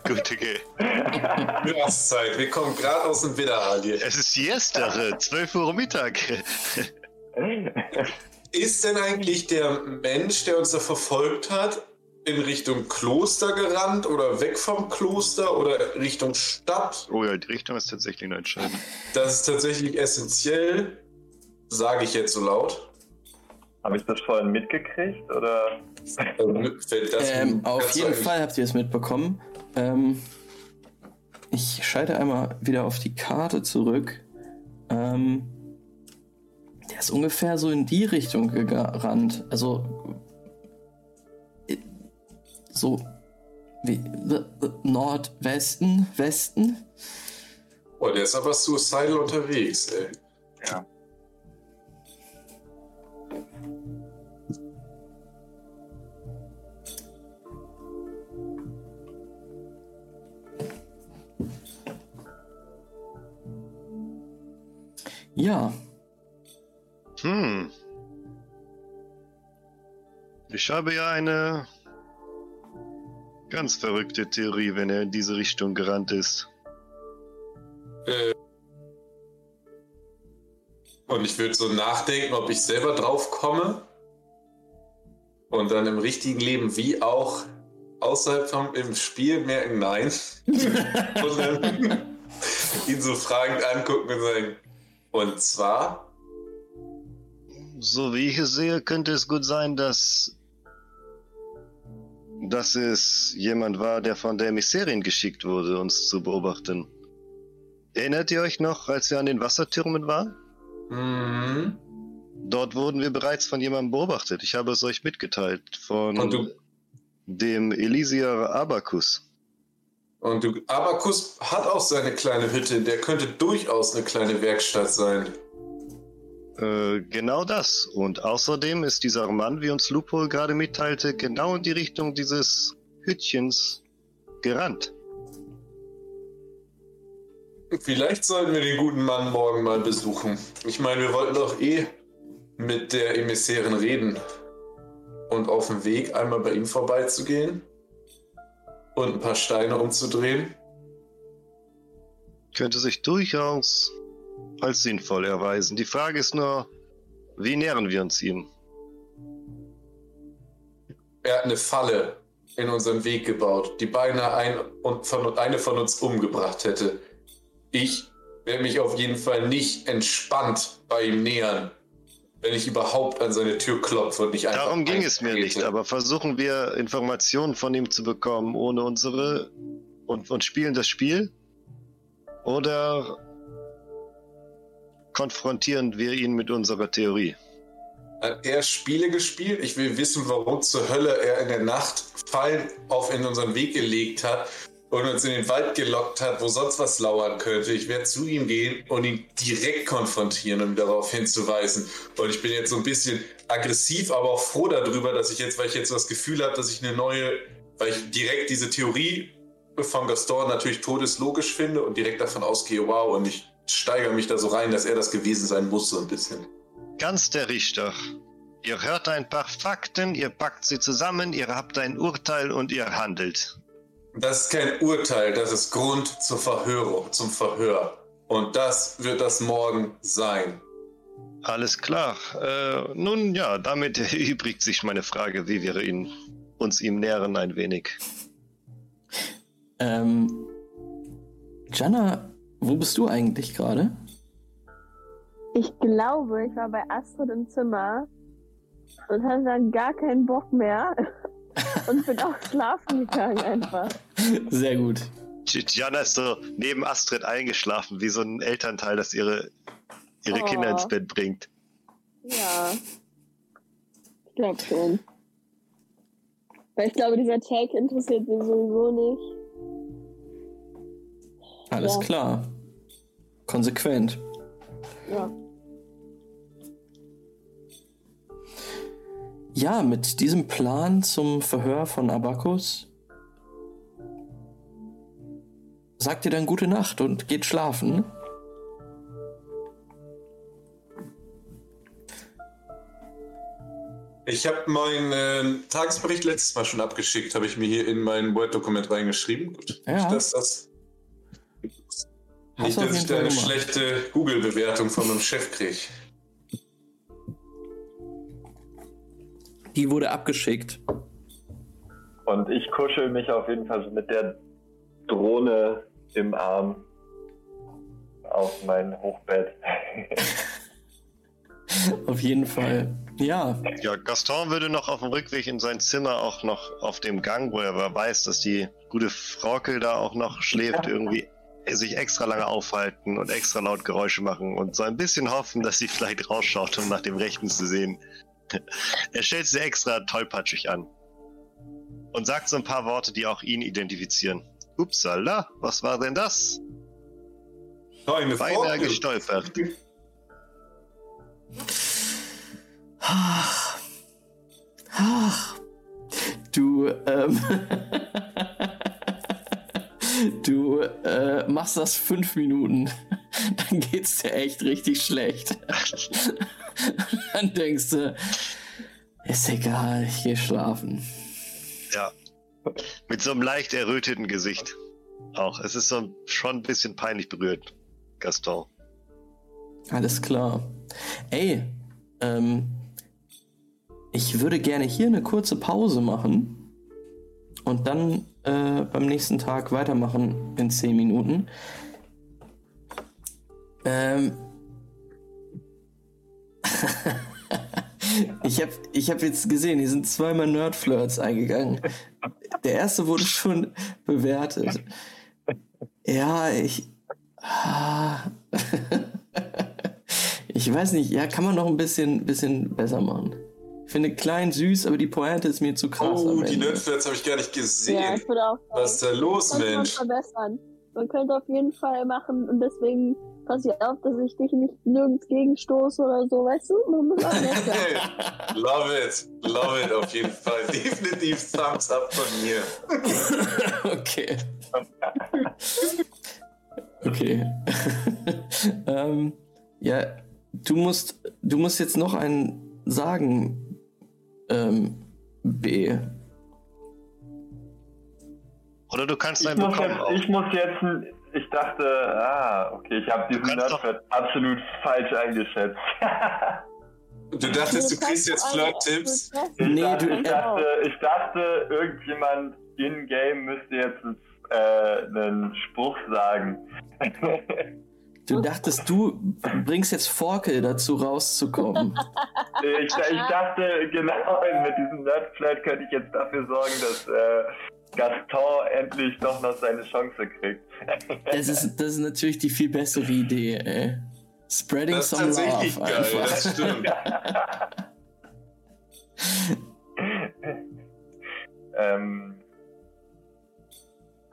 Gut, okay. Mittagszeit, wir kommen gerade aus dem Widderhall hier. Es ist Siesta, 12 Uhr Mittag. Ist denn eigentlich der Mensch, der uns da verfolgt hat, in Richtung Kloster gerannt oder weg vom Kloster oder Richtung Stadt? Oh ja, die Richtung ist tatsächlich nur entscheidend. Das ist tatsächlich essentiell, sage ich jetzt so laut. Habe ich das vorhin mitgekriegt? Oder? Ähm, auf jeden Fall habt ihr es mitbekommen. Ähm, ich schalte einmal wieder auf die Karte zurück. Ähm, der ist ungefähr so in die Richtung gerannt. Also äh, so wie Nordwesten, Westen. Oh, der ist aber suicidal unterwegs, ey. Ja. Ja, Hm. Ich habe ja eine ganz verrückte Theorie, wenn er in diese Richtung gerannt ist. Äh, und ich würde so nachdenken, ob ich selber drauf komme. Und dann im richtigen Leben wie auch außerhalb vom im Spiel merken, nein. und dann ihn so fragend angucken und sagen, und zwar, So wie ich es sehe, könnte es gut sein, dass, dass es jemand war, der von der Emissarin geschickt wurde, uns zu beobachten. Erinnert ihr euch noch, als wir an den Wassertürmen waren? mhm. Dort wurden wir bereits von jemandem beobachtet. Ich habe es euch mitgeteilt. Von dem Elysier Abacus. Und du, Abakus hat auch seine kleine Hütte, der könnte durchaus eine kleine Werkstatt sein. Äh, genau das. Und außerdem ist dieser Mann, wie uns Lupo gerade mitteilte, genau in die Richtung dieses Hütchens gerannt. Vielleicht sollten wir den guten Mann morgen mal besuchen. Ich meine, wir wollten doch eh mit der Emissärin reden. Und auf dem Weg einmal bei ihm vorbeizugehen und ein paar Steine umzudrehen. Könnte sich durchaus als sinnvoll erweisen. Die Frage ist nur, wie nähern wir uns ihm? Er hat eine Falle in unseren Weg gebaut, die beinahe ein und von, eine von uns umgebracht hätte. Ich werde mich auf jeden Fall nicht entspannt bei ihm nähern. Wenn ich überhaupt an seine Tür klopfe und nicht einfach. Darum ging es mir nicht, aber versuchen wir Informationen von ihm zu bekommen ohne unsere und, und spielen das Spiel? Oder konfrontieren wir ihn mit unserer Theorie? Hat er Spiele gespielt? Ich will wissen, warum zur Hölle er in der Nacht Fallen auf in unseren Weg gelegt hat und uns in den Wald gelockt hat, wo sonst was lauern könnte. Ich werde zu ihm gehen und ihn direkt konfrontieren, um darauf hinzuweisen. Und ich bin jetzt so ein bisschen aggressiv, aber auch froh darüber, dass ich jetzt, weil ich jetzt das Gefühl habe, dass ich eine neue, weil ich direkt diese Theorie von Gaston natürlich todeslogisch finde und direkt davon ausgehe, wow, und ich steigere mich da so rein, dass er das gewesen sein muss, so ein bisschen. Ganz der Richter. Ihr hört ein paar Fakten, ihr packt sie zusammen, ihr habt ein Urteil und ihr handelt. Das ist kein Urteil, das ist Grund zur Verhörung, zum Verhör. Und das wird das morgen sein. Alles klar. Äh, nun ja, damit erübrigt sich meine Frage, wie wir ihn, uns ihm nähern ein wenig. Ähm, Jana, wo bist du eigentlich gerade? Ich glaube, ich war bei Astrid im Zimmer und hatte dann gar keinen Bock mehr und bin auch schlafen gegangen einfach. Sehr gut. Jana ist so neben Astrid eingeschlafen, wie so ein Elternteil, das ihre, ihre Oh. Kinder ins Bett bringt. Ja. Ich glaube schon. Weil ich glaube, dieser Tag interessiert sie sowieso nicht. Alles Ja. klar. Konsequent. Ja. Ja, mit diesem Plan zum Verhör von Abakus sagt ihr dann gute Nacht und geht schlafen. Ich habe meinen äh, Tagesbericht letztes Mal schon abgeschickt, habe ich mir hier in mein Word-Dokument reingeschrieben. Gut. Ja. Nicht, dass das. Hast Nicht, dass ich da eine schlechte Google-Bewertung von meinem Chef kriege. Die wurde abgeschickt. Und ich kuschel mich auf jeden Fall mit der Drohne im Arm auf mein Hochbett. Auf jeden Fall. Ja, Ja, Gaston würde noch auf dem Rückweg in sein Zimmer auch noch auf dem Gang, wo er aber weiß, dass die gute Fraukel da auch noch schläft, irgendwie sich extra lange aufhalten und extra laut Geräusche machen und so ein bisschen hoffen, dass sie vielleicht rausschaut, um nach dem Rechten zu sehen. Er stellt sie extra tollpatschig an und sagt so ein paar Worte, die auch ihn identifizieren. Upsala, was war denn das? Keine Beinahe gestolpert. Ach. Ach. Du, ähm. du äh, machst das fünf Minuten. Dann geht's dir echt richtig schlecht. Dann denkst du, ist egal, ich geh schlafen. Ja. Mit so einem leicht erröteten Gesicht. Auch. Es ist so schon ein bisschen peinlich berührt, Gaston. Alles klar. Ey, ähm, ich würde gerne hier eine kurze Pause machen und dann äh, beim nächsten Tag weitermachen in 10 Minuten. Ähm, ich habe ich hab jetzt gesehen, hier sind zweimal Nerdflirts eingegangen. Der erste wurde schon bewertet. Ja, ich. Ah. Ich weiß nicht, ja, kann man noch ein bisschen, bisschen besser machen. Ich finde klein süß, aber die Pointe ist mir zu krass. Oh, die Ende. Nerdflats habe ich gar nicht Ja, gesehen. ich würde auch sagen, Was ist da los, man Mensch? verbessern. Man könnte auf jeden Fall machen und deswegen pass ich auf, dass ich dich nicht nirgends gegenstoße oder so, weißt du? Man muss auch nett sein. Hey, love it, love it auf jeden Fall. Definitiv Thumbs up von mir. Okay. Okay. ähm, ja, du musst, du musst jetzt noch einen sagen, ähm, B. Oder du kannst Ich einen muss, bekommen. jetzt, auch. ich muss jetzt, ein- ich dachte, ah, okay, ich habe diesen Nerdfett absolut falsch eingeschätzt. Du dachtest, du kriegst jetzt Flirt-Tipps? Ich, Nee, dachte, du- ich, dachte, ich dachte, irgendjemand in-game müsste jetzt äh, einen Spruch sagen. Du dachtest, du bringst jetzt Forkel dazu rauszukommen. Ich, ich dachte, genau, mit diesem Nerdflight könnte ich jetzt dafür sorgen, dass äh, Gaston endlich doch noch seine Chance kriegt. Das ist, das ist natürlich die viel bessere Idee, ey. Spreading Das ist some love geil, einfach. das stimmt. ähm,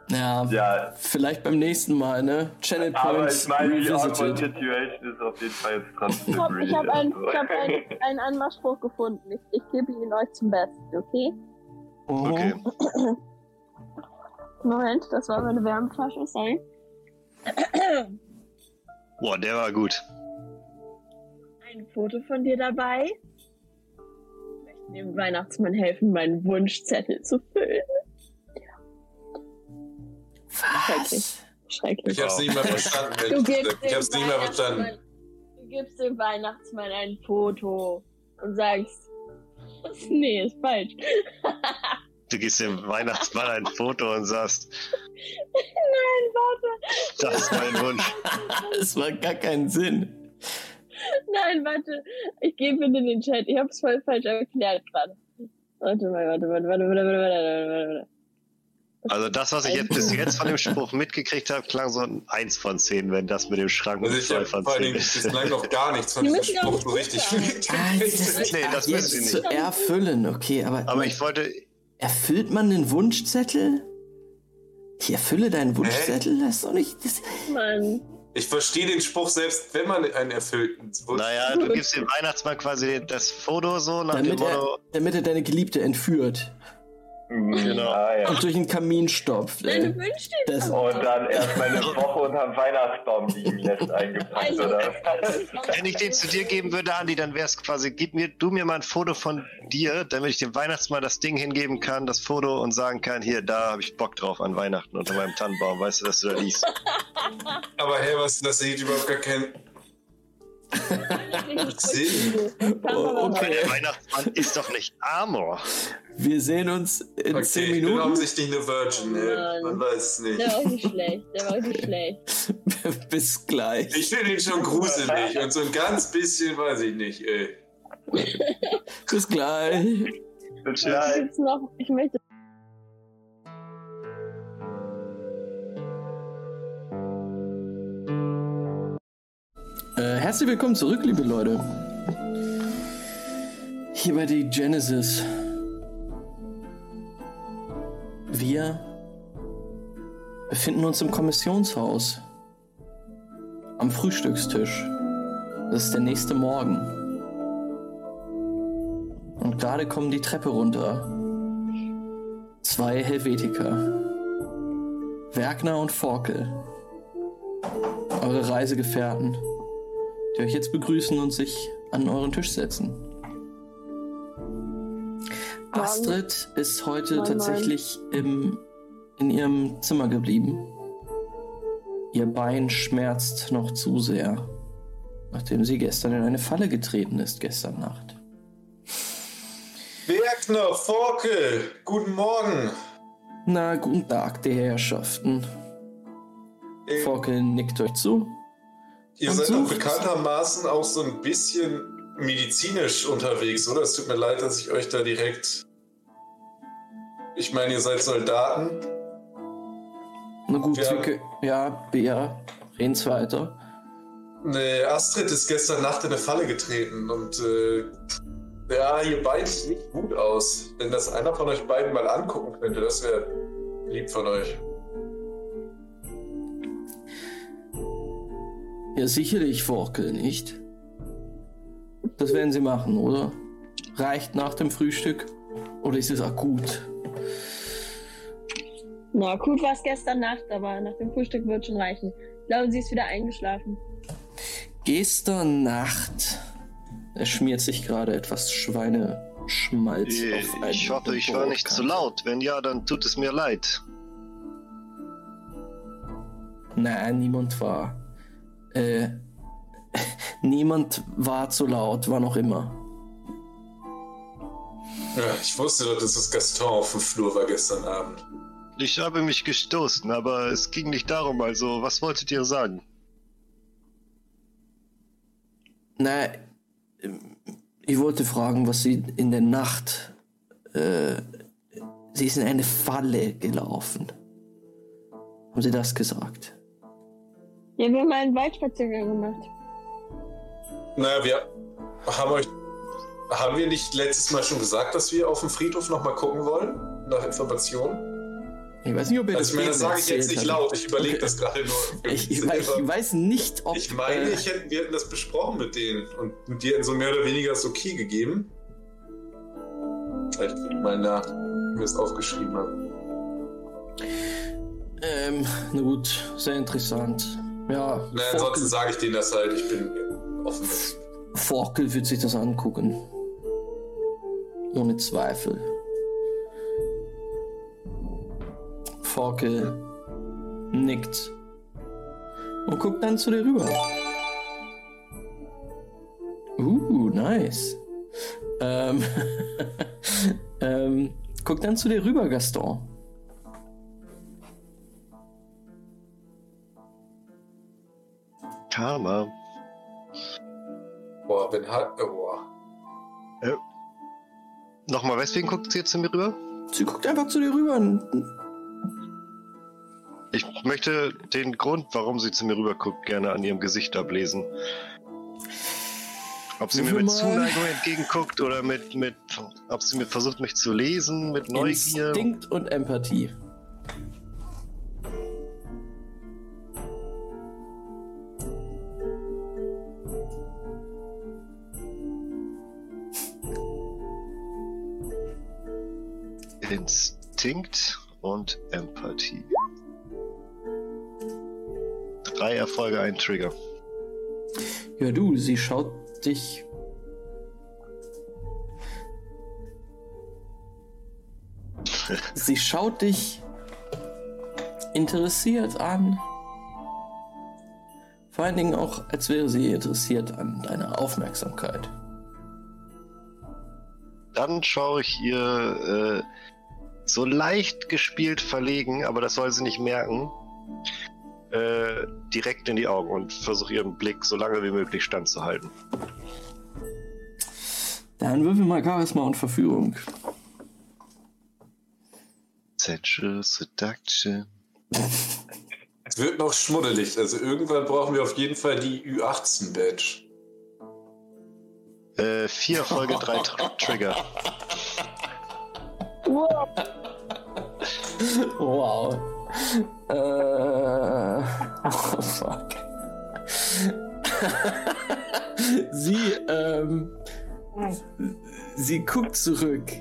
Ja, ja, vielleicht beim nächsten Mal, ne? Channel aber Points ich meine, die. Situation ist auf jeden Fall jetzt trotzdem Ich habe hab einen, ich hab einen, einen Anmachspruch gefunden. Ich, ich gebe ihn euch zum Besten, okay? Mhm. Okay. Moment, das war meine Wärmflasche, sorry. Boah, der war gut. Ein Foto von dir dabei. Ich möchte dem Weihnachtsmann helfen, meinen Wunschzettel zu füllen. Was? Schrecklich. Ich hab's nicht mehr verstanden. Du gibst. Ich hab's nicht mehr verstanden. Du gibst dem Weihnachtsmann ein Foto und sagst, nee, ist falsch. Du gibst dem Weihnachtsmann ein Foto und sagst, Nein, warte. das ist mein Wunsch. Es macht gar keinen Sinn. Nein, warte. Ich gebe ihn in den Chat. Ich hab's voll falsch erklärt gerade. Warte mal, warte, warte, warte, warte, warte, warte, warte, warte. Also das, was ich jetzt bis jetzt von dem Spruch mitgekriegt habe, klang so ein 1 von 10, wenn das mit dem Schrank Also ich 2 hab von vor allen 10 Dingen ist. bislang noch gar nichts von Die diesem müssen auch Spruch so richtig. Ah, das Nee, das müssen sie jetzt nicht. zu erfüllen, okay, aber, Aber ich wollte, erfüllt man den Wunschzettel? Ich erfülle deinen Wunschzettel? Das ist doch nicht. Das, Mann. Ich verstehe den Spruch selbst, wenn man einen erfüllten Wunsch. naja, du gibst dem Weihnachtsmann quasi das Foto so nach damit, dem Motto, er, damit er deine Geliebte entführt Genau. Ah, ja. und durch den Kamin stopft. Dir Das, Und dann erstmal eine Woche unterm Weihnachtsbaum liegen lässt, eingepackt, Also, oder? wenn ich den zu dir geben würde, Andi, dann wäre es quasi, gib mir, du mir mal ein Foto von dir, damit ich dem Weihnachtsmann das Ding hingeben kann, das Foto und sagen kann, hier, da habe ich Bock drauf an Weihnachten unter meinem Tannenbaum, weißt du, dass du da liest. Aber hey, was das sieht überhaupt gar Sinn. Oh, okay. Der Weihnachtsmann ist doch nicht Amor. wir sehen uns in Okay, 10 ich bin Minuten. offensichtlich eine Virgin, ey. Man weiß es nicht. Der war auch nicht schlecht. Der war auch nicht schlecht. Bis gleich. Ich finde ihn schon gruselig und so ein ganz bisschen weiß ich nicht, ey. Bis gleich. Bis Ich, gleich. ich möchte Äh, herzlich willkommen zurück, liebe Leute. Hier bei die Genesis. Wir befinden uns im Kommissionshaus. Am Frühstückstisch. Das ist der nächste Morgen. Und gerade kommen die Treppe runter. Zwei Helvetiker. Werkner und Forkel. Eure Reisegefährten die euch jetzt begrüßen und sich an euren Tisch setzen. Astrid ist heute moin. tatsächlich im, in ihrem Zimmer geblieben. Ihr Bein schmerzt noch zu sehr, nachdem sie gestern in eine Falle getreten ist, gestern Nacht. Bergner, Forkel, guten Morgen. Na, guten Tag, die Herrschaften. Ey, Forkel nickt euch zu. Ihr Und seid doch bekanntermaßen auch so ein bisschen medizinisch unterwegs, oder? Es tut mir leid, dass ich euch da direkt. Ich meine, ihr seid Soldaten. Na gut, Ja. wir ja, ja, reden's weiter. Ne, Astrid ist gestern Nacht in eine Falle getreten und äh, ja, ihr beiden sieht nicht gut aus. Wenn das einer von euch beiden mal angucken könnte, das wäre lieb von euch. Ja, sicherlich, Forkel, nicht? Das werden sie machen, oder? Reicht nach dem Frühstück? Oder ist es akut? Na, gut war es gestern Nacht, aber nach dem Frühstück wird schon reichen. Ich glaube, sie ist wieder eingeschlafen. Gestern Nacht. Er schmiert sich gerade etwas Schweineschmalz auf einen Ich hoffe, ich war nicht zu laut. Wenn ja, dann tut es mir leid. Nein, niemand war. Äh, niemand war zu laut, wann auch immer. Ja, ich wusste doch, dass das Gaston auf dem Flur war gestern Abend. Ich habe mich gestoßen, aber es ging nicht darum, also was wolltet ihr sagen? Na, ähm, ich wollte fragen, was Sie in der Nacht. Äh, Sie ist in eine Falle gelaufen. Haben Sie das gesagt? Ja, wir haben einen Waldspaziergang gemacht. Naja, wir haben euch. Haben wir nicht letztes Mal schon gesagt, dass wir auf dem Friedhof nochmal gucken wollen? Nach Informationen? Ich weiß nicht, ob ihr Also, ich meine, das sage ich jetzt nicht laut. Ich überlege Okay. das gerade nur. Ich, ich, weiß- selber. ich weiß nicht, ob. Ich meine, äh, ich hätte, wir hätten das besprochen mit denen und mit dir so mehr oder weniger das Okay gegeben. Ich guck mal nach, wie wir es aufgeschrieben haben. ähm, na gut, sehr interessant. Ja, Na, ansonsten sage ich denen das halt, ich bin offen. Forkel wird sich das angucken. Ohne Zweifel. Forkel nickt und guckt dann zu dir rüber. Uh, nice. Ähm, ähm, guckt dann zu dir rüber, Gaston. Karma. Boah, wenn halt. Oh, boah. Nochmal, weswegen guckt sie jetzt zu mir rüber? Sie guckt einfach zu dir rüber. Ich möchte den Grund, warum sie zu mir rüber guckt, gerne an ihrem Gesicht ablesen. Ob sie mir mit. Zuneigung entgegenguckt oder mit, mit, ob sie mir versucht, mich zu lesen, mit Neugier. Instinkt und Empathie. Instinkt und Empathie. Drei Erfolge, ein Trigger. Ja, du, sie schaut dich. sie schaut dich interessiert an. Vor allen Dingen auch, als wäre sie interessiert an deiner Aufmerksamkeit. Dann schaue ich ihr äh, so leicht gespielt verlegen, aber das soll sie nicht merken, äh, direkt in die Augen und versuche ihren Blick so lange wie möglich standzuhalten. Dann würfel mal Charisma und Verführung. Sensual Seduction. Es wird noch schmuddelig. Also irgendwann brauchen wir auf jeden Fall die Ü18-Badge. Äh, vier Erfolge, drei Tr Trigger. Wow. Wow. Äh. Oh, fuck. sie, ähm. Sie guckt zurück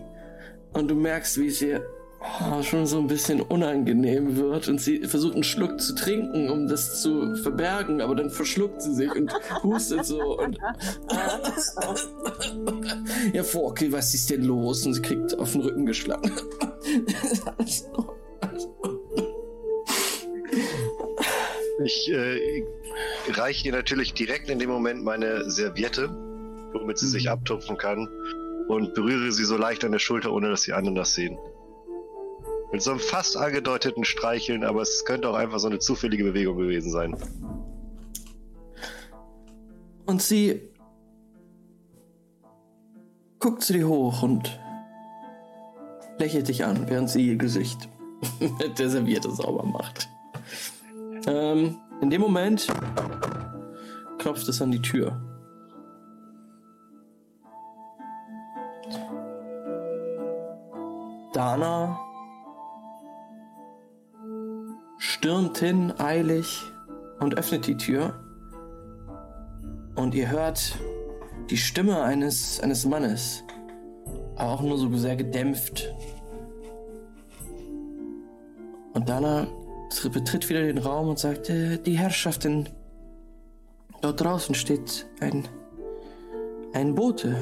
und du merkst, wie es ihr oh, schon so ein bisschen unangenehm wird und sie versucht einen Schluck zu trinken, um das zu verbergen, aber dann verschluckt sie sich und hustet so und. ja, Forky, was ist denn los? Und sie kriegt auf den Rücken geschlagen. Ich äh, reiche ihr natürlich direkt in dem Moment meine Serviette, womit sie sich abtupfen kann, und berühre sie so leicht an der Schulter, ohne dass die anderen das sehen. Mit so einem fast angedeuteten Streicheln, aber es könnte auch einfach so eine zufällige Bewegung gewesen sein. Und sie guckt dir hoch und lächelt dich an, während sie ihr Gesicht mit der Serviette sauber macht. Ähm, in dem Moment klopft es an die Tür. Dana stürmt hin, eilig, und öffnet die Tür. Und ihr hört die Stimme eines, eines Mannes. Aber auch nur so sehr gedämpft. Und Dana tr- betritt wieder den Raum und sagt, äh, die Herrschaften, dort draußen steht ein, ein Bote.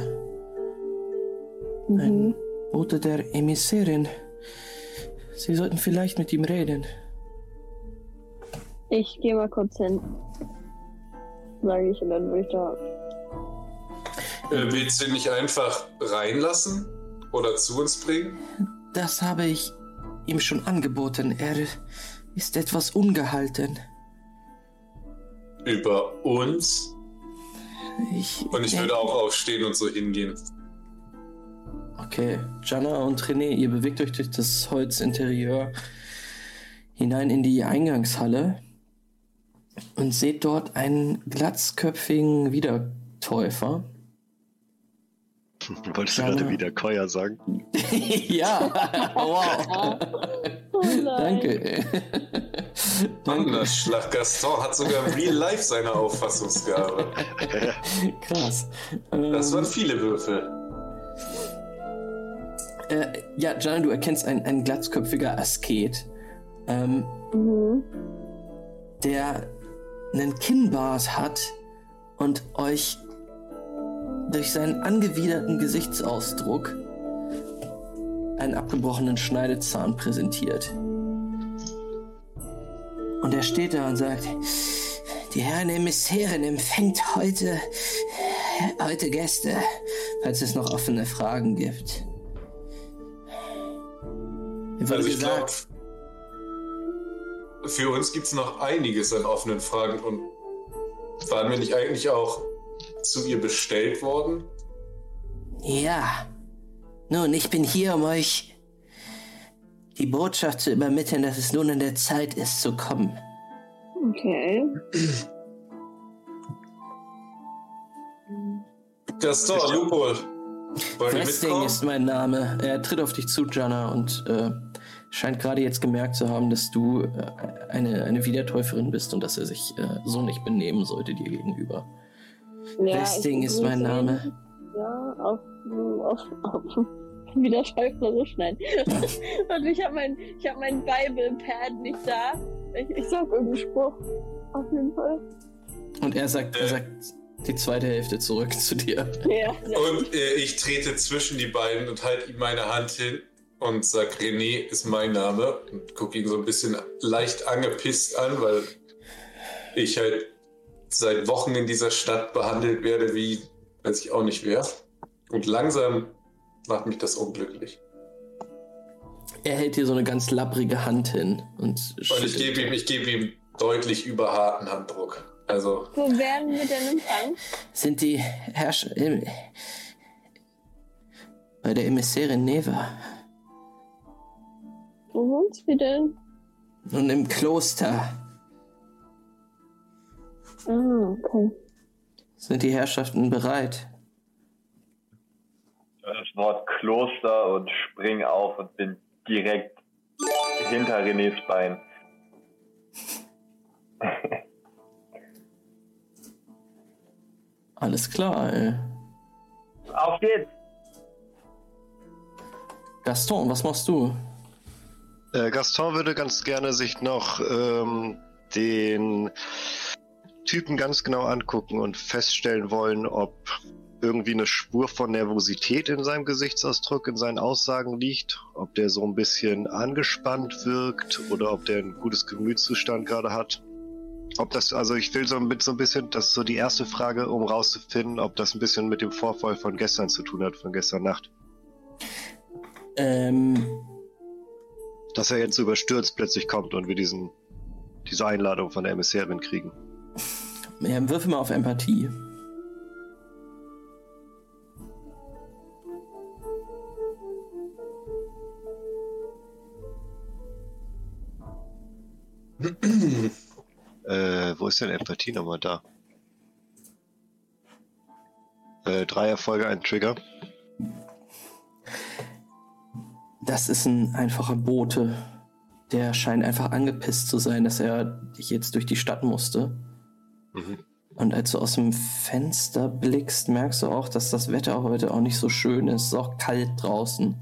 Ein Mhm. Bote der Emissärin. Sie sollten vielleicht mit ihm reden. Ich gehe mal kurz hin. Sage ich und dann würde ich da. Äh, willst du ihn nicht einfach reinlassen? Oder zu uns bringen? Das habe ich ihm schon angeboten. Er ist etwas ungehalten. Über uns? Ich Und ich würde auch aufstehen und so hingehen. Okay, Jana und René, ihr bewegt euch durch das Holzinterieur hinein in die Eingangshalle und seht dort einen glatzköpfigen Wiedertäufer. Wolltest du Jana. gerade wieder Keuer sagen? ja, wow. Oh. Danke. Danke. Wanderschlag Gaston hat sogar im Real Life seine Auffassungsgabe. Krass. Das Ähm, waren viele Würfel. äh, ja, Jana, du erkennst einen, einen glatzköpfiger Asket, ähm, Mhm. der einen Kinnbart hat und euch durch seinen angewiderten Gesichtsausdruck einen abgebrochenen Schneidezahn präsentiert. Und er steht da und sagt, die Herren Emissärin empfängt heute, heute Gäste, falls es noch offene Fragen gibt. Mir wurde Also gesagt, für uns gibt es noch einiges an offenen Fragen und waren wir nicht eigentlich auch zu ihr bestellt worden? Ja. Nun, ich bin hier, um euch die Botschaft zu übermitteln, dass es nun an der Zeit ist, zu kommen. Okay. Lupol, ihr Westing mitkommen? ist mein Name. Er tritt auf dich zu, Jana, und äh, scheint gerade jetzt gemerkt zu haben, dass du äh, eine, eine Wiedertäuferin bist und dass er sich äh, so nicht benehmen sollte dir gegenüber. Ja, Westing ist mein Name. Ja, auf, auf, auf wieder Schallverlust, nein. Und ich habe mein, ich hab mein Bible-Pad nicht da. Ich, ich sag irgendeinen Spruch. Auf jeden Fall. Und er sagt, er Äh. sagt die zweite Hälfte zurück zu dir. Ja. Und äh, ich trete zwischen die beiden und halte ihm meine Hand hin und sag, René ist mein Name und gucke ihn so ein bisschen leicht angepisst an, weil ich halt seit Wochen in dieser Stadt behandelt werde wie, weiß ich auch nicht wer. Und langsam macht mich das unglücklich. Er hält dir so eine ganz lapprige Hand hin und Und ich gebe ihm, ich gebe ihm deutlich überharten Handdruck. Also, Wo werden wir denn empfangen? sind die Herrscher im, bei der Emissärin Neva Wo wohnt sie denn? und im Kloster Ah, okay. sind die Herrschaften bereit. Das Wort Kloster und spring auf und bin direkt hinter Renés Bein. Alles klar, ey. Auf geht's! Gaston, was machst du? Äh, Gaston würde ganz gerne sich noch ähm, den Typen ganz genau angucken und feststellen wollen, ob irgendwie eine Spur von Nervosität in seinem Gesichtsausdruck, in seinen Aussagen liegt, ob der so ein bisschen angespannt wirkt oder ob der ein gutes Gemütszustand gerade hat. Ob das, also ich will so mit so ein bisschen, das ist so die erste Frage, um rauszufinden, ob das ein bisschen mit dem Vorfall von gestern zu tun hat, von gestern Nacht. Ähm, Dass er jetzt überstürzt plötzlich kommt und wir diesen, diese Einladung von der Emissärin kriegen. Ja, würfel mal auf Empathie. Äh, wo ist denn Empathie nochmal da? Äh, drei Erfolge, ein Trigger. Das ist ein einfacher Bote. Der scheint einfach angepisst zu sein, dass er dich jetzt durch die Stadt musste. Mhm. Und als du aus dem Fenster blickst, merkst du auch, dass das Wetter heute auch nicht so schön ist. Es ist auch kalt draußen.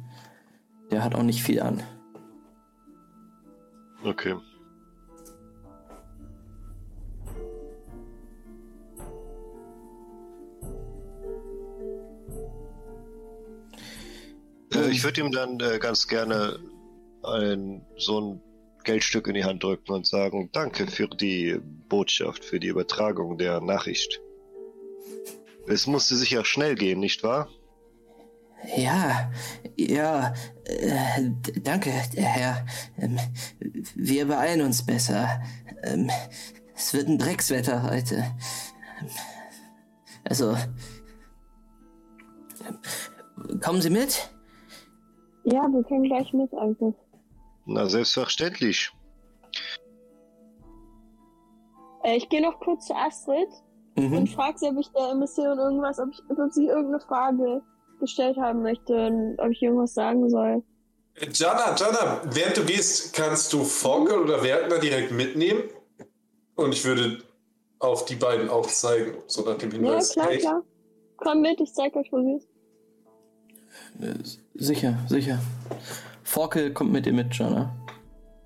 Der hat auch nicht viel an. Okay. Äh, ich würde ihm dann äh, ganz gerne ein, so ein Geldstück in die Hand drücken und sagen, danke für die Botschaft, für die Übertragung der Nachricht. Es musste sicher schnell gehen, nicht wahr? Ja, ja, äh, danke, Herr. Ähm, wir beeilen uns besser. Ähm, es wird ein Dreckswetter heute. Ähm, Also. Kommen Sie mit? Ja, wir können gleich mit eigentlich. Na, selbstverständlich. Äh, ich gehe noch kurz zu Astrid und Mhm. frage sie, ob ich der Emissarin irgendwas, ob, ich, ob sie irgendeine Frage gestellt haben möchte und ob ich irgendwas sagen soll. Jana, Jana, während du gehst, kannst du Forkel oder Wertner direkt mitnehmen. Und ich würde auf die beiden auch zeigen, so nach dem Ja, Hinweis. klar, hey, klar. Komm mit, ich zeig euch, wo sie ist. Äh, Sicher, sicher. Forkel kommt mit dir mit, Jana.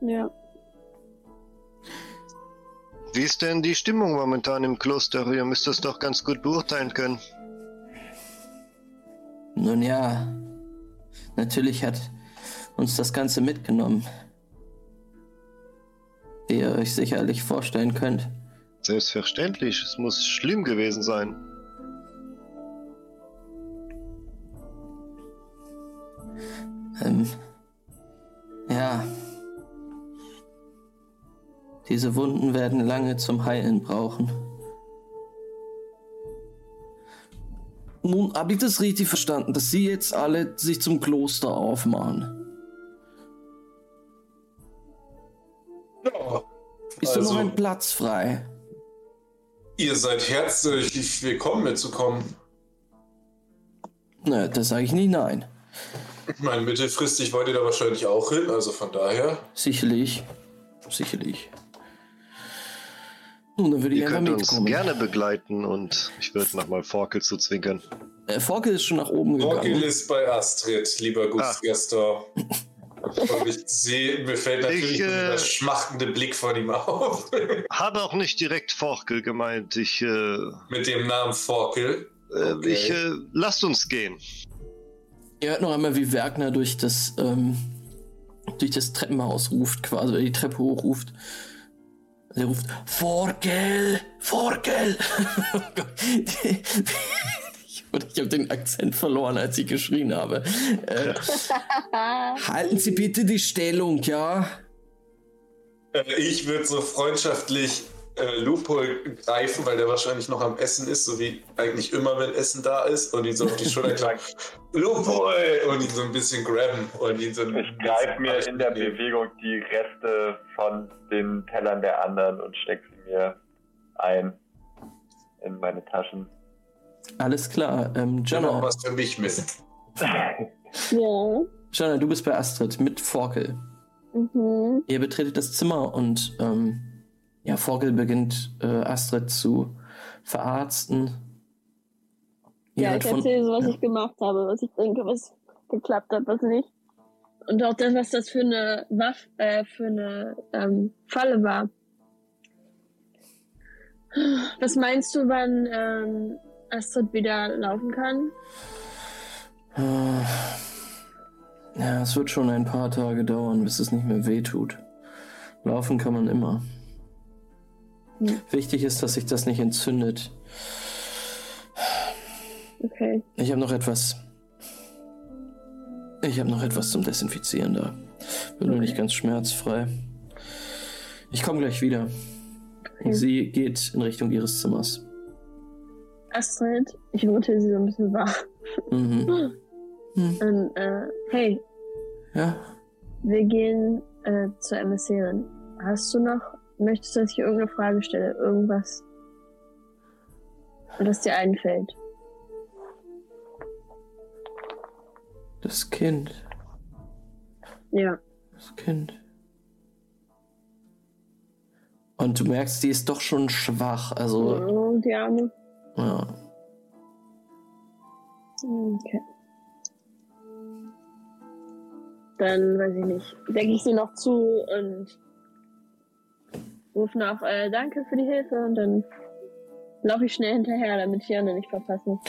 Ja. Wie ist denn die Stimmung momentan im Kloster? Ihr müsst das doch ganz gut beurteilen können. Nun ja, natürlich hat uns das Ganze mitgenommen. Wie ihr euch sicherlich vorstellen könnt. Selbstverständlich, es muss schlimm gewesen sein. Ähm, Diese Wunden werden lange zum Heilen brauchen. Nun, habe ich das richtig verstanden, dass Sie jetzt alle sich zum Kloster aufmachen? ja, Ist da Also- noch ein Platz frei? ihr seid herzlich willkommen mitzukommen. Ne, das sage ich nicht nein. Ich meine, mittelfristig wollt ihr da wahrscheinlich auch hin, also von daher. Sicherlich. Sicherlich. Nun, dann würde ich Ihr einfach könnt uns gerne begleiten und ich würde nochmal Forkel zu zwinkern. Äh, Forkel ist schon nach oben Forkel gegangen. ist bei Astrid, lieber Ah. Gutsgäster. Und ich sehe, mir fällt natürlich Ich, äh, der schmachtende Blick von ihm auf. Habe auch nicht direkt Forkel gemeint. Ich, äh, Mit dem Namen Forkel. äh, Okay. ich, äh, lasst uns gehen. Ihr hört noch einmal, wie Werkner durch das, ähm, durch das Treppenhaus ruft, quasi, oder die Treppe hochruft. Ruft, Forkel! Forkel! oh Gott. ich ich habe den Akzent verloren, als ich geschrien habe. Äh, halten Sie bitte die Stellung, ja? Äh, Ich würde so freundschaftlich äh, Lupol greifen, weil der wahrscheinlich noch am Essen ist, so wie eigentlich immer, wenn Essen da ist, und ihn so auf die Schulter klagen. Lupol! Und ihn so ein bisschen grabben und ihn so ein Ich greife mir in der Bewegung die Reste von den Tellern der anderen und stecke sie mir ein in meine Taschen. Alles klar. Ähm, auch Jana, was für mich mit. Ja. Jana, du bist bei Astrid mit Forkel. Mhm. Ihr betretet das Zimmer und ähm, ja, Vogel beginnt äh, Astrid zu verarzten. Ja, ich von- erzähle so, was ja. ich gemacht habe, was ich denke, was geklappt hat, was nicht. Und auch das, was das für eine Waffe, äh, für eine ähm, Falle war. Was meinst du, wann ähm, Astrid wieder laufen kann? Äh, Ja, es wird schon ein paar Tage dauern, bis es nicht mehr wehtut. Laufen kann man immer. Hm. Wichtig ist, dass sich das nicht entzündet. Okay. Ich habe noch etwas. Ich habe noch etwas zum Desinfizieren da. Bin nur nicht ganz schmerzfrei. Ich komme gleich wieder. Okay. Sie geht in Richtung ihres Zimmers. Astrid, ich rüttel sie so ein bisschen wach. Mhm. Hm. Und, äh, hey, Ja, wir gehen äh, zur Emissärin. Hast du noch, möchtest du, dass ich irgendeine Frage stelle? Irgendwas? Was dir einfällt? das Kind. Ja. Das Kind. Und du merkst, die ist doch schon schwach. Also, Oh, die Arme. ja. Okay. Dann weiß ich nicht. Denke ich sie noch zu und rufe noch äh, Danke für die Hilfe und dann laufe ich schnell hinterher, damit ich die anderen nicht verpassen.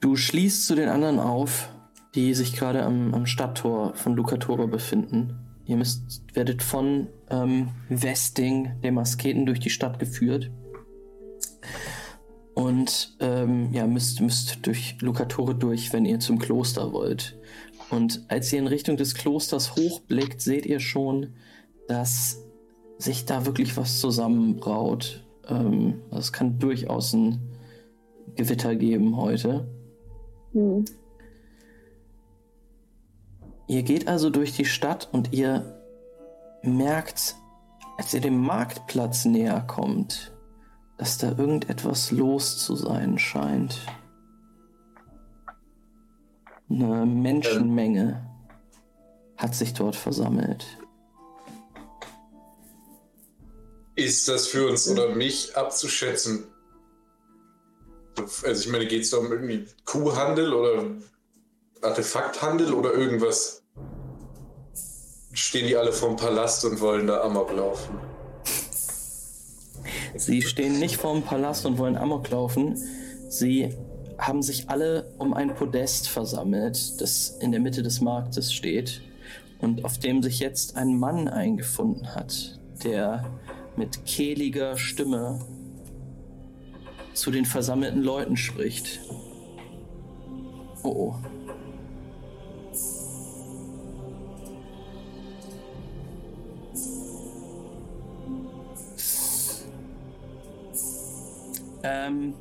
Du schließt zu den anderen auf, die sich gerade am, am Stadttor von Lucatoro befinden. Ihr müsst, werdet von ähm, Westing, dem Asketen, durch die Stadt geführt. Und ähm, ja, müsst, müsst durch Lucatore durch, wenn ihr zum Kloster wollt. Und als ihr in Richtung des Klosters hochblickt, seht ihr schon, dass sich da wirklich was zusammenbraut. Ähm, das kann durchaus ein Gewitter geben heute. Hm. Ihr geht also durch die Stadt und ihr merkt, als ihr dem Marktplatz näher kommt, dass da irgendetwas los zu sein scheint. Eine Menschenmenge hat sich dort versammelt. Ist das für uns oder mich abzuschätzen? Also ich meine, geht es da um irgendwie Kuhhandel oder Artefakthandel oder irgendwas? Stehen die alle vorm Palast und wollen da Amok laufen? Sie stehen nicht vorm Palast und wollen Amok laufen. Sie haben sich alle um ein Podest versammelt, das in der Mitte des Marktes steht und auf dem sich jetzt ein Mann eingefunden hat, der mit kehliger Stimme zu den versammelten Leuten spricht. Oh oh. Ähm,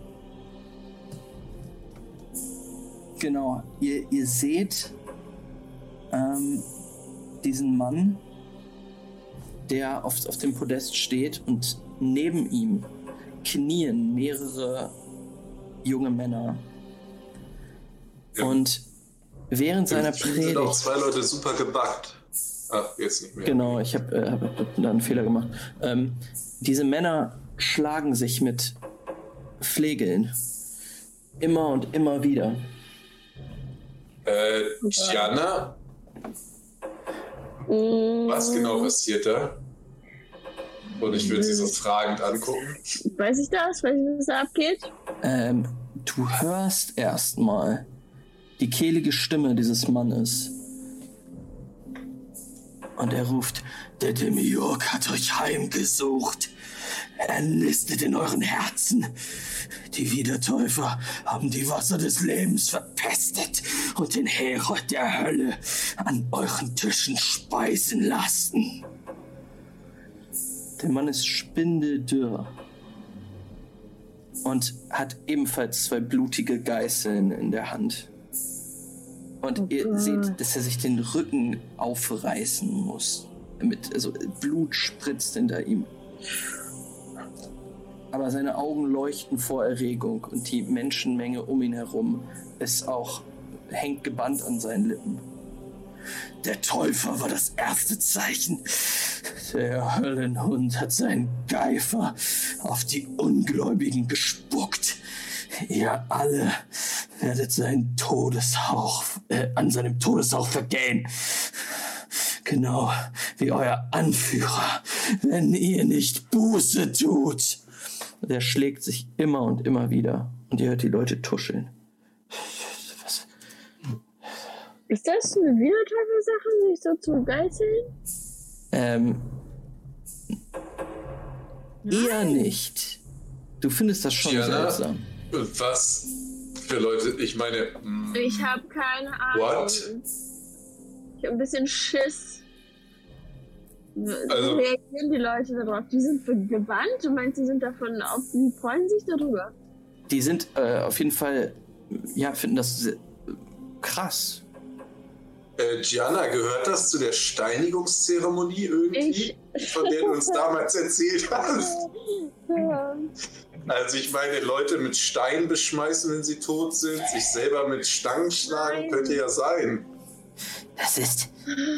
genau, ihr, ihr seht ähm, diesen Mann, der auf, auf dem Podest steht und neben ihm knien mehrere junge Männer. Ja. Und während seiner Im Team sind auch Predigt. zwei Leute super gebackt. Ach, jetzt nicht mehr. Genau, ich habe äh, hab, hab da einen Fehler gemacht. Ähm, diese Männer schlagen sich mit Flegeln. Immer und immer wieder. Äh, Gianna, Mm, was genau passiert da? Und ich würde sie so fragend angucken. Weiß ich das? Weiß ich, was da abgeht? Ähm, du hörst erstmal die kehlige Stimme dieses Mannes. Und er ruft, der Demiurg hat euch heimgesucht. Er nistet in euren Herzen. Die Wiedertäufer haben die Wasser des Lebens verpestet und den Herold der Hölle an euren Tischen speisen lassen. Der Mann ist spindeldürr und hat ebenfalls zwei blutige Geißeln in der Hand. Und Oh ihr seht, dass er sich den Rücken aufreißen muss. Mit, also Blut spritzt hinter ihm. Aber seine Augen leuchten vor Erregung und die Menschenmenge um ihn herum ist auch hängt gebannt an seinen Lippen. Der Täufer war das erste Zeichen. Der Höllenhund hat seinen Geifer auf die Ungläubigen gespuckt. Ihr alle werdet seinen Todeshauch, äh, an seinem Todeshauch vergehen. Genau wie euer Anführer, wenn ihr nicht Buße tut. Der schlägt sich immer und immer wieder und ihr hört die Leute tuscheln. Was? Ist das eine Wiedertäufer-Sache, sich so zu geißeln? Ähm, eher nicht. Du findest das schon Gianna? seltsam. Was für Leute? Ich meine, mm, Ich habe keine Ahnung. What? Ich habe ein bisschen Schiss. Wie Also- reagieren die Leute darauf? Die sind gebannt? Du meinst, die sind davon auf, die freuen sich darüber? Die sind äh, auf jeden Fall, ja, finden das sehr, krass. Äh, Gianna, gehört das zu der Steinigungszeremonie irgendwie? Ich. Von der du uns damals erzählt hast? Also ich meine, Leute mit Stein beschmeißen, wenn sie tot sind, sich selber mit Stangen schlagen, Nein. könnte ja sein. Das ist.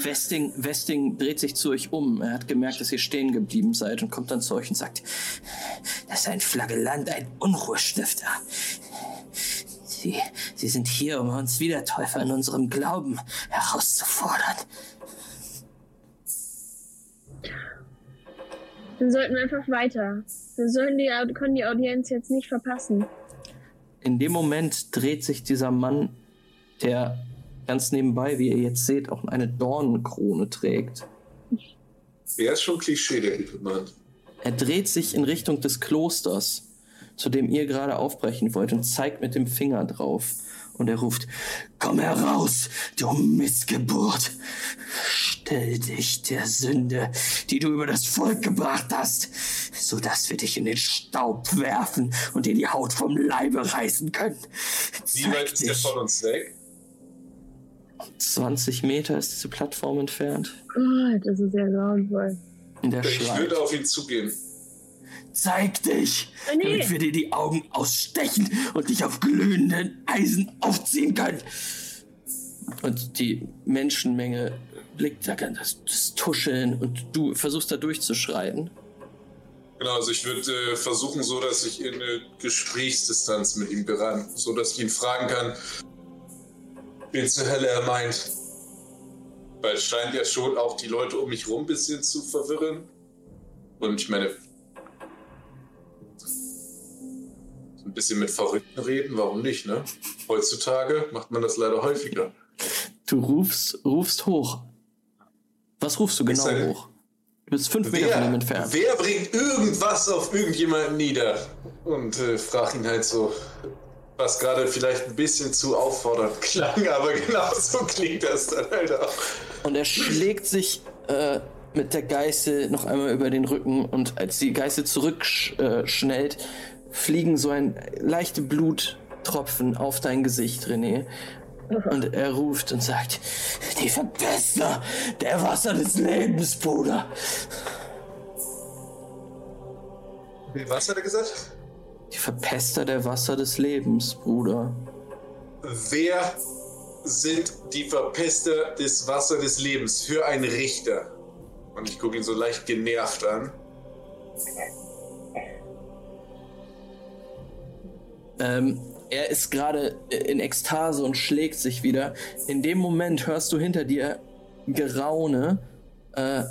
Westing, Westing dreht sich zu euch um. Er hat gemerkt, dass ihr stehen geblieben seid und kommt dann zu euch und sagt: Das ist ein Flagellant, ein Unruhestifter. Sie, Sie sind hier, um uns Wiedertäufer in unserem Glauben herauszufordern. Dann sollten wir einfach weiter. Wir sollen die, können die Audienz jetzt nicht verpassen. In dem Moment dreht sich dieser Mann, der ganz nebenbei, wie ihr jetzt seht, auch eine Dornenkrone trägt. Der ist schon Klischee, der Mann. Er dreht sich in Richtung des Klosters, zu dem ihr gerade aufbrechen wollt, und zeigt mit dem Finger drauf. und er ruft, komm heraus, du Missgeburt. Stell dich der Sünde, die du über das Volk gebracht hast, so dass wir dich in den Staub werfen und dir die Haut vom Leibe reißen können. Wie weit ist der von uns weg? 20 Meter ist diese Plattform entfernt. Oh, das ist ja grauenvoll. Ich würde auf ihn zugehen. Zeig dich, Oh, nee. damit wir dir die Augen ausstechen und dich auf glühenden Eisen aufziehen können. Und die Menschenmenge blickt da ganz das, das Tuscheln und du versuchst da durchzuschreiten. Genau, also ich würde äh, versuchen, so dass ich in eine Gesprächsdistanz mit ihm gerannt, so dass ich ihn fragen kann, wen zur Hölle er meint. Weil es scheint ja schon auch die Leute um mich rum ein bisschen zu verwirren. Und ich meine, ein bisschen mit Verrückten reden, warum nicht, ne? Heutzutage macht man das leider häufiger. Du rufst, rufst hoch. Was rufst du genau sage- hoch? Du bist fünf Meter von ihm entfernt. wer bringt irgendwas auf irgendjemanden nieder? Und äh, frag ihn halt so, was gerade vielleicht ein bisschen zu auffordernd klang, aber genau so klingt das dann halt auch. Und er schlägt sich äh, mit der Geißel noch einmal über den Rücken und als die Geißel zurückschnellt, schnellt, fliegen so ein leichte Bluttropfen auf dein Gesicht, René. Und er ruft und sagt, die Verpester der Wasser des Lebens, Bruder. Was hat er gesagt? Die Verpester der Wasser des Lebens, Bruder. Wer sind die Verpester des Wasser des Lebens für einen Richter? Und ich gucke ihn so leicht genervt an. Ähm, er ist gerade in Ekstase und schlägt sich wieder. In dem Moment hörst du hinter dir Geraune äh,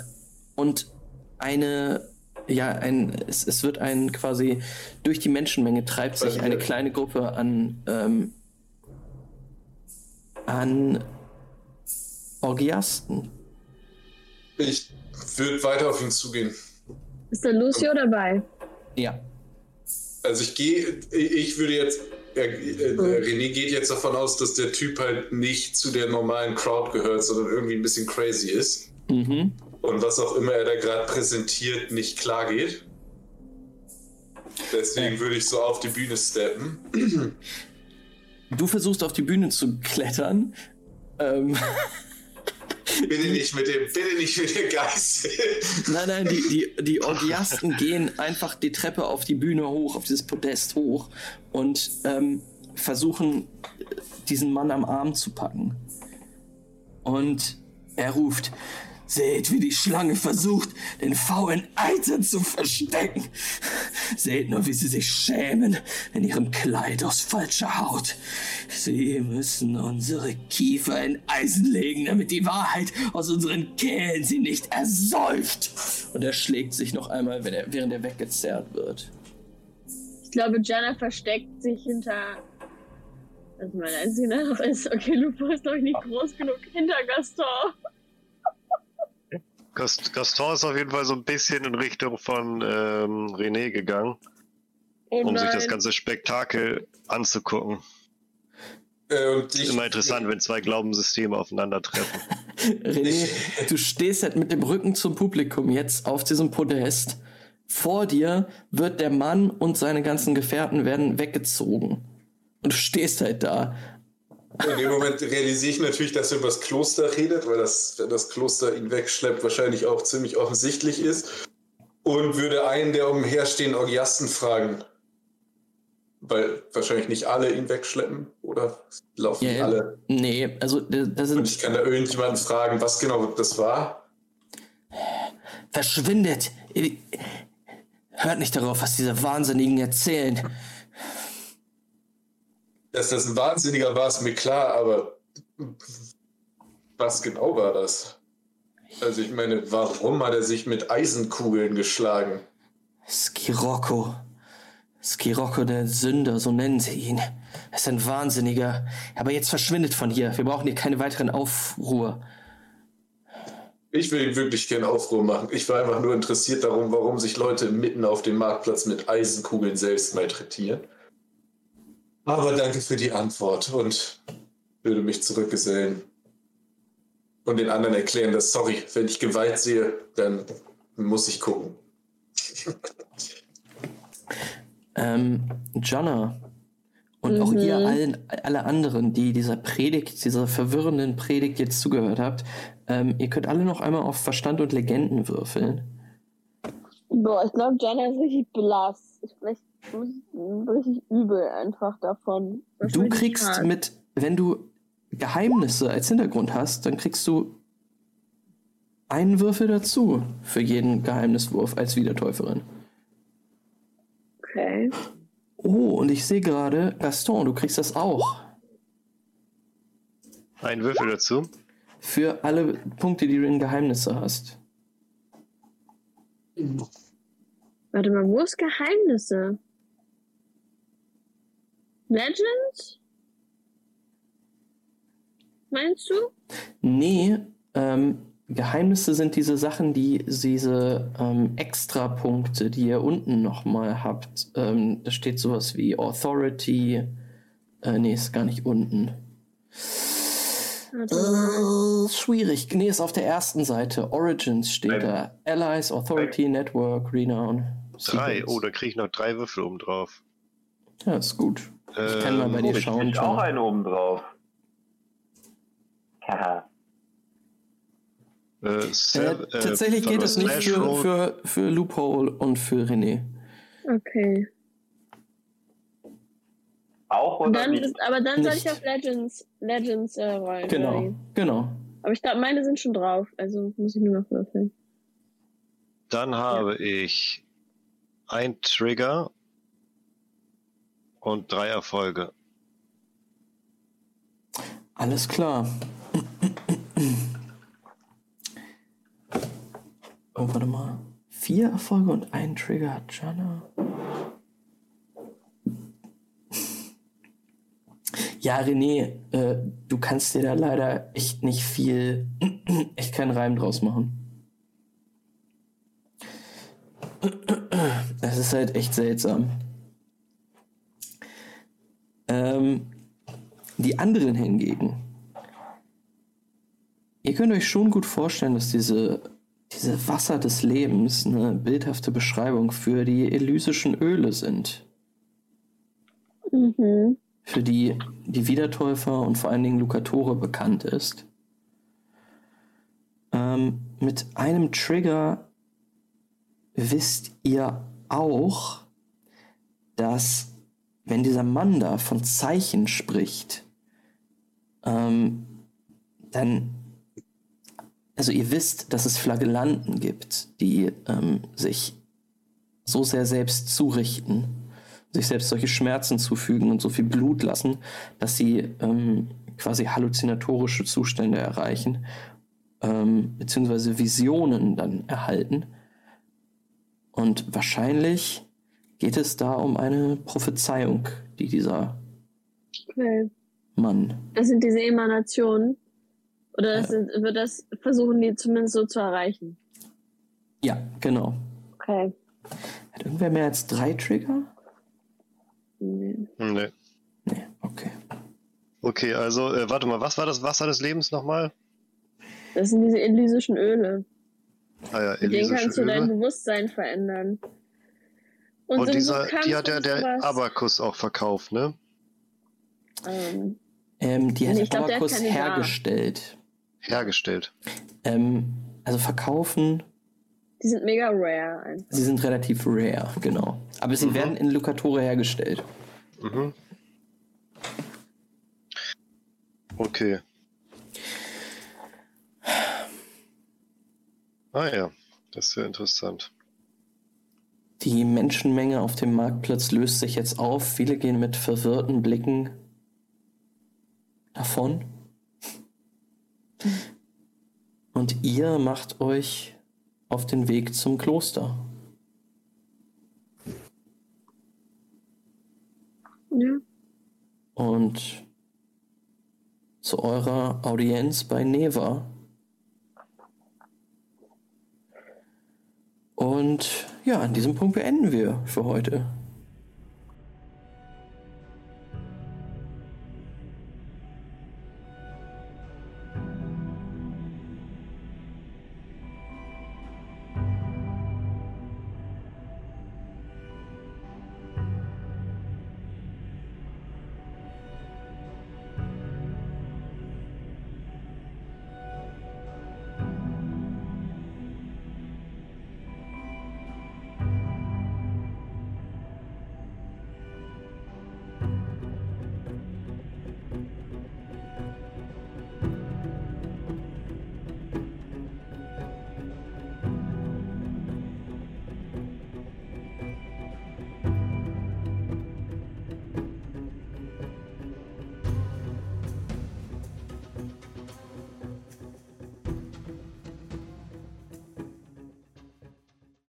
und eine, ja, ein, es, es wird ein quasi durch die Menschenmenge treibt sich eine kleine Gruppe an, ähm, an Orgiasten. Ich würde weiter auf ihn zugehen. Ist der Lucio dabei? Ja. Also ich gehe, ich würde jetzt, äh, äh, René geht jetzt davon aus, dass der Typ halt nicht zu der normalen Crowd gehört, sondern irgendwie ein bisschen crazy ist. Mhm. Und was auch immer er da gerade präsentiert, nicht klar geht. Deswegen würde ich so auf die Bühne steppen. Du versuchst auf die Bühne zu klettern. Ähm, Bitte nicht mit dem, bitte nicht mit dem Geist. Nein, nein, die, die, die Orgiasten gehen einfach die Treppe auf die Bühne hoch, auf dieses Podest hoch und ähm, versuchen, diesen Mann am Arm zu packen. Und er ruft, seht, wie die Schlange versucht, den faulen Eiter zu verstecken. Seht nur, wie sie sich schämen in ihrem Kleid aus falscher Haut. Sie müssen unsere Kiefer in Eisen legen, damit die Wahrheit aus unseren Kehlen sie nicht ersäuft. Und er schlägt sich noch einmal, wenn er, während er weggezerrt wird. Ich glaube, Jana versteckt sich hinter. Das ist mein einziger noch ist. Okay, Lupo ist noch nicht groß genug hinter Gaston. Gast Gaston ist auf jeden Fall so ein bisschen in Richtung von ähm, René gegangen, Oh um sich das ganze Spektakel anzugucken. Äh, und ich, Immer interessant, wenn zwei Glaubenssysteme aufeinandertreffen. René, du stehst halt mit dem Rücken zum Publikum jetzt auf diesem Podest. Vor dir wird der Mann und seine ganzen Gefährten werden weggezogen. Und du stehst halt da. In dem Moment realisiere ich natürlich, dass er über das Kloster redet, weil das, wenn das Kloster ihn wegschleppt, wahrscheinlich auch ziemlich offensichtlich ist. Und würde einen der umherstehenden Orgiasten fragen. Weil wahrscheinlich nicht alle ihn wegschleppen, oder laufen Ja, alle? Nee, also da, da Und sind ich kann da irgendjemanden fragen, was genau das war. verschwindet. Hört nicht darauf, was diese Wahnsinnigen erzählen. Dass das ein Wahnsinniger war, ist mir klar, aber was genau war das? Also ich meine, warum hat er sich mit Eisenkugeln geschlagen? Skirocco. Skirocco der Sünder, so nennen sie ihn. Er ist ein Wahnsinniger. Aber jetzt verschwindet von hier. Wir brauchen hier keine weiteren Aufruhr. Ich will wirklich keinen Aufruhr machen. Ich war einfach nur interessiert darum, warum sich Leute mitten auf dem Marktplatz mit Eisenkugeln selbst malträtieren. Aber danke für die Antwort und würde mich zurückgesellen. Und den anderen erklären, dass, sorry, wenn ich Gewalt sehe, dann muss ich gucken. Ähm, Jonna und auch Mhm. ihr allen, alle anderen, die dieser Predigt, dieser verwirrenden Predigt jetzt zugehört habt, ähm, ihr könnt alle noch einmal auf Verstand und Legenden würfeln. Boah, ich glaube, Jana ist richtig blass. Ich vielleicht richtig übel einfach davon. Du Wahrscheinlich kriegst hart. mit, wenn du Geheimnisse als Hintergrund hast, dann kriegst du einen Würfel dazu für jeden Geheimniswurf als Wiedertäuferin. Okay. Oh, und ich sehe gerade, Gaston, du kriegst das auch. Ein Würfel dazu. Für alle Punkte, die du in Geheimnisse hast. Warte mal, wo ist Geheimnisse? Legend? Meinst du? Nee, ähm, Geheimnisse sind diese Sachen, die diese ähm, Extrapunkte, die ihr unten nochmal habt. Ähm, da steht sowas wie Authority. Äh, nee, ist gar nicht unten. Äh, schwierig. Nee, ist auf der ersten Seite. Origins steht Ein- da. Allies, Authority, Network, Renown. Drei. Secrets. Oh, da kriege ich noch drei Würfel oben drauf. Ja, ist gut. Ich kann mal bei Ähm, dir Ich schauen, krieg auch einen oben drauf. Haha. Äh, Äh, äh, tatsächlich geht es nicht für, für, für Loophole und für René. Okay. Auch Und oder dann nicht? ist, aber dann soll ich Nicht. auf Legends, Legends äh, rollen. Genau, genau. Aber ich glaube, meine sind schon drauf. Also muss ich nur noch würfeln. Dann habe ich ein Trigger und drei Erfolge. Alles klar. Oh, warte mal. Vier Erfolge und ein Trigger hat Jana. Ja, René, äh, du kannst dir da leider echt nicht viel, echt keinen Reim draus machen. Das ist halt echt seltsam. Ähm, die anderen hingegen. Ihr könnt euch schon gut vorstellen, dass diese, diese Wasser des Lebens eine bildhafte Beschreibung für die elysischen Öle sind. Mhm. Für die die Wiedertäufer und vor allen Dingen Lucatore bekannt ist. Ähm, mit einem Trigger wisst ihr auch, dass wenn dieser Mann da von Zeichen spricht, ähm, dann, also ihr wisst, dass es Flagellanten gibt, die ähm, sich so sehr selbst zurichten, sich selbst solche Schmerzen zufügen und so viel Blut lassen, dass sie ähm, quasi halluzinatorische Zustände erreichen, ähm, beziehungsweise Visionen dann erhalten. Und wahrscheinlich geht es da um eine Prophezeiung, die dieser Okay. Mann. Das sind diese Emanationen. Oder das sind, wird das versuchen die zumindest so zu erreichen. Ja, genau. Okay. Hat irgendwer mehr als drei Trigger? Nee. Nee. Nee, okay. Okay, also, äh, warte mal, was war das Wasser des Lebens nochmal? Das sind diese elysischen Öle. Ah ja, Mit denen elysische kannst du dein Öle. Bewusstsein verändern. Und so dieser, die hat ja und der sowas, Abakus auch verkauft, ne? Ähm, Ähm, die hat Nee, ich glaub, der Kandidat. hergestellt. Hergestellt. Ähm, also verkaufen, die sind mega rare einfach. sie sind relativ rare, genau. Aber sie Mhm. werden in Lucatore hergestellt. Mhm. Okay. Ah ja, das ist ja interessant. Die Menschenmenge auf dem Marktplatz löst sich jetzt auf. Viele gehen mit verwirrten Blicken davon. Und ihr macht euch auf den Weg zum Kloster. Ja. Und zu eurer Audienz bei Neva. Und ja, an diesem Punkt beenden wir für heute.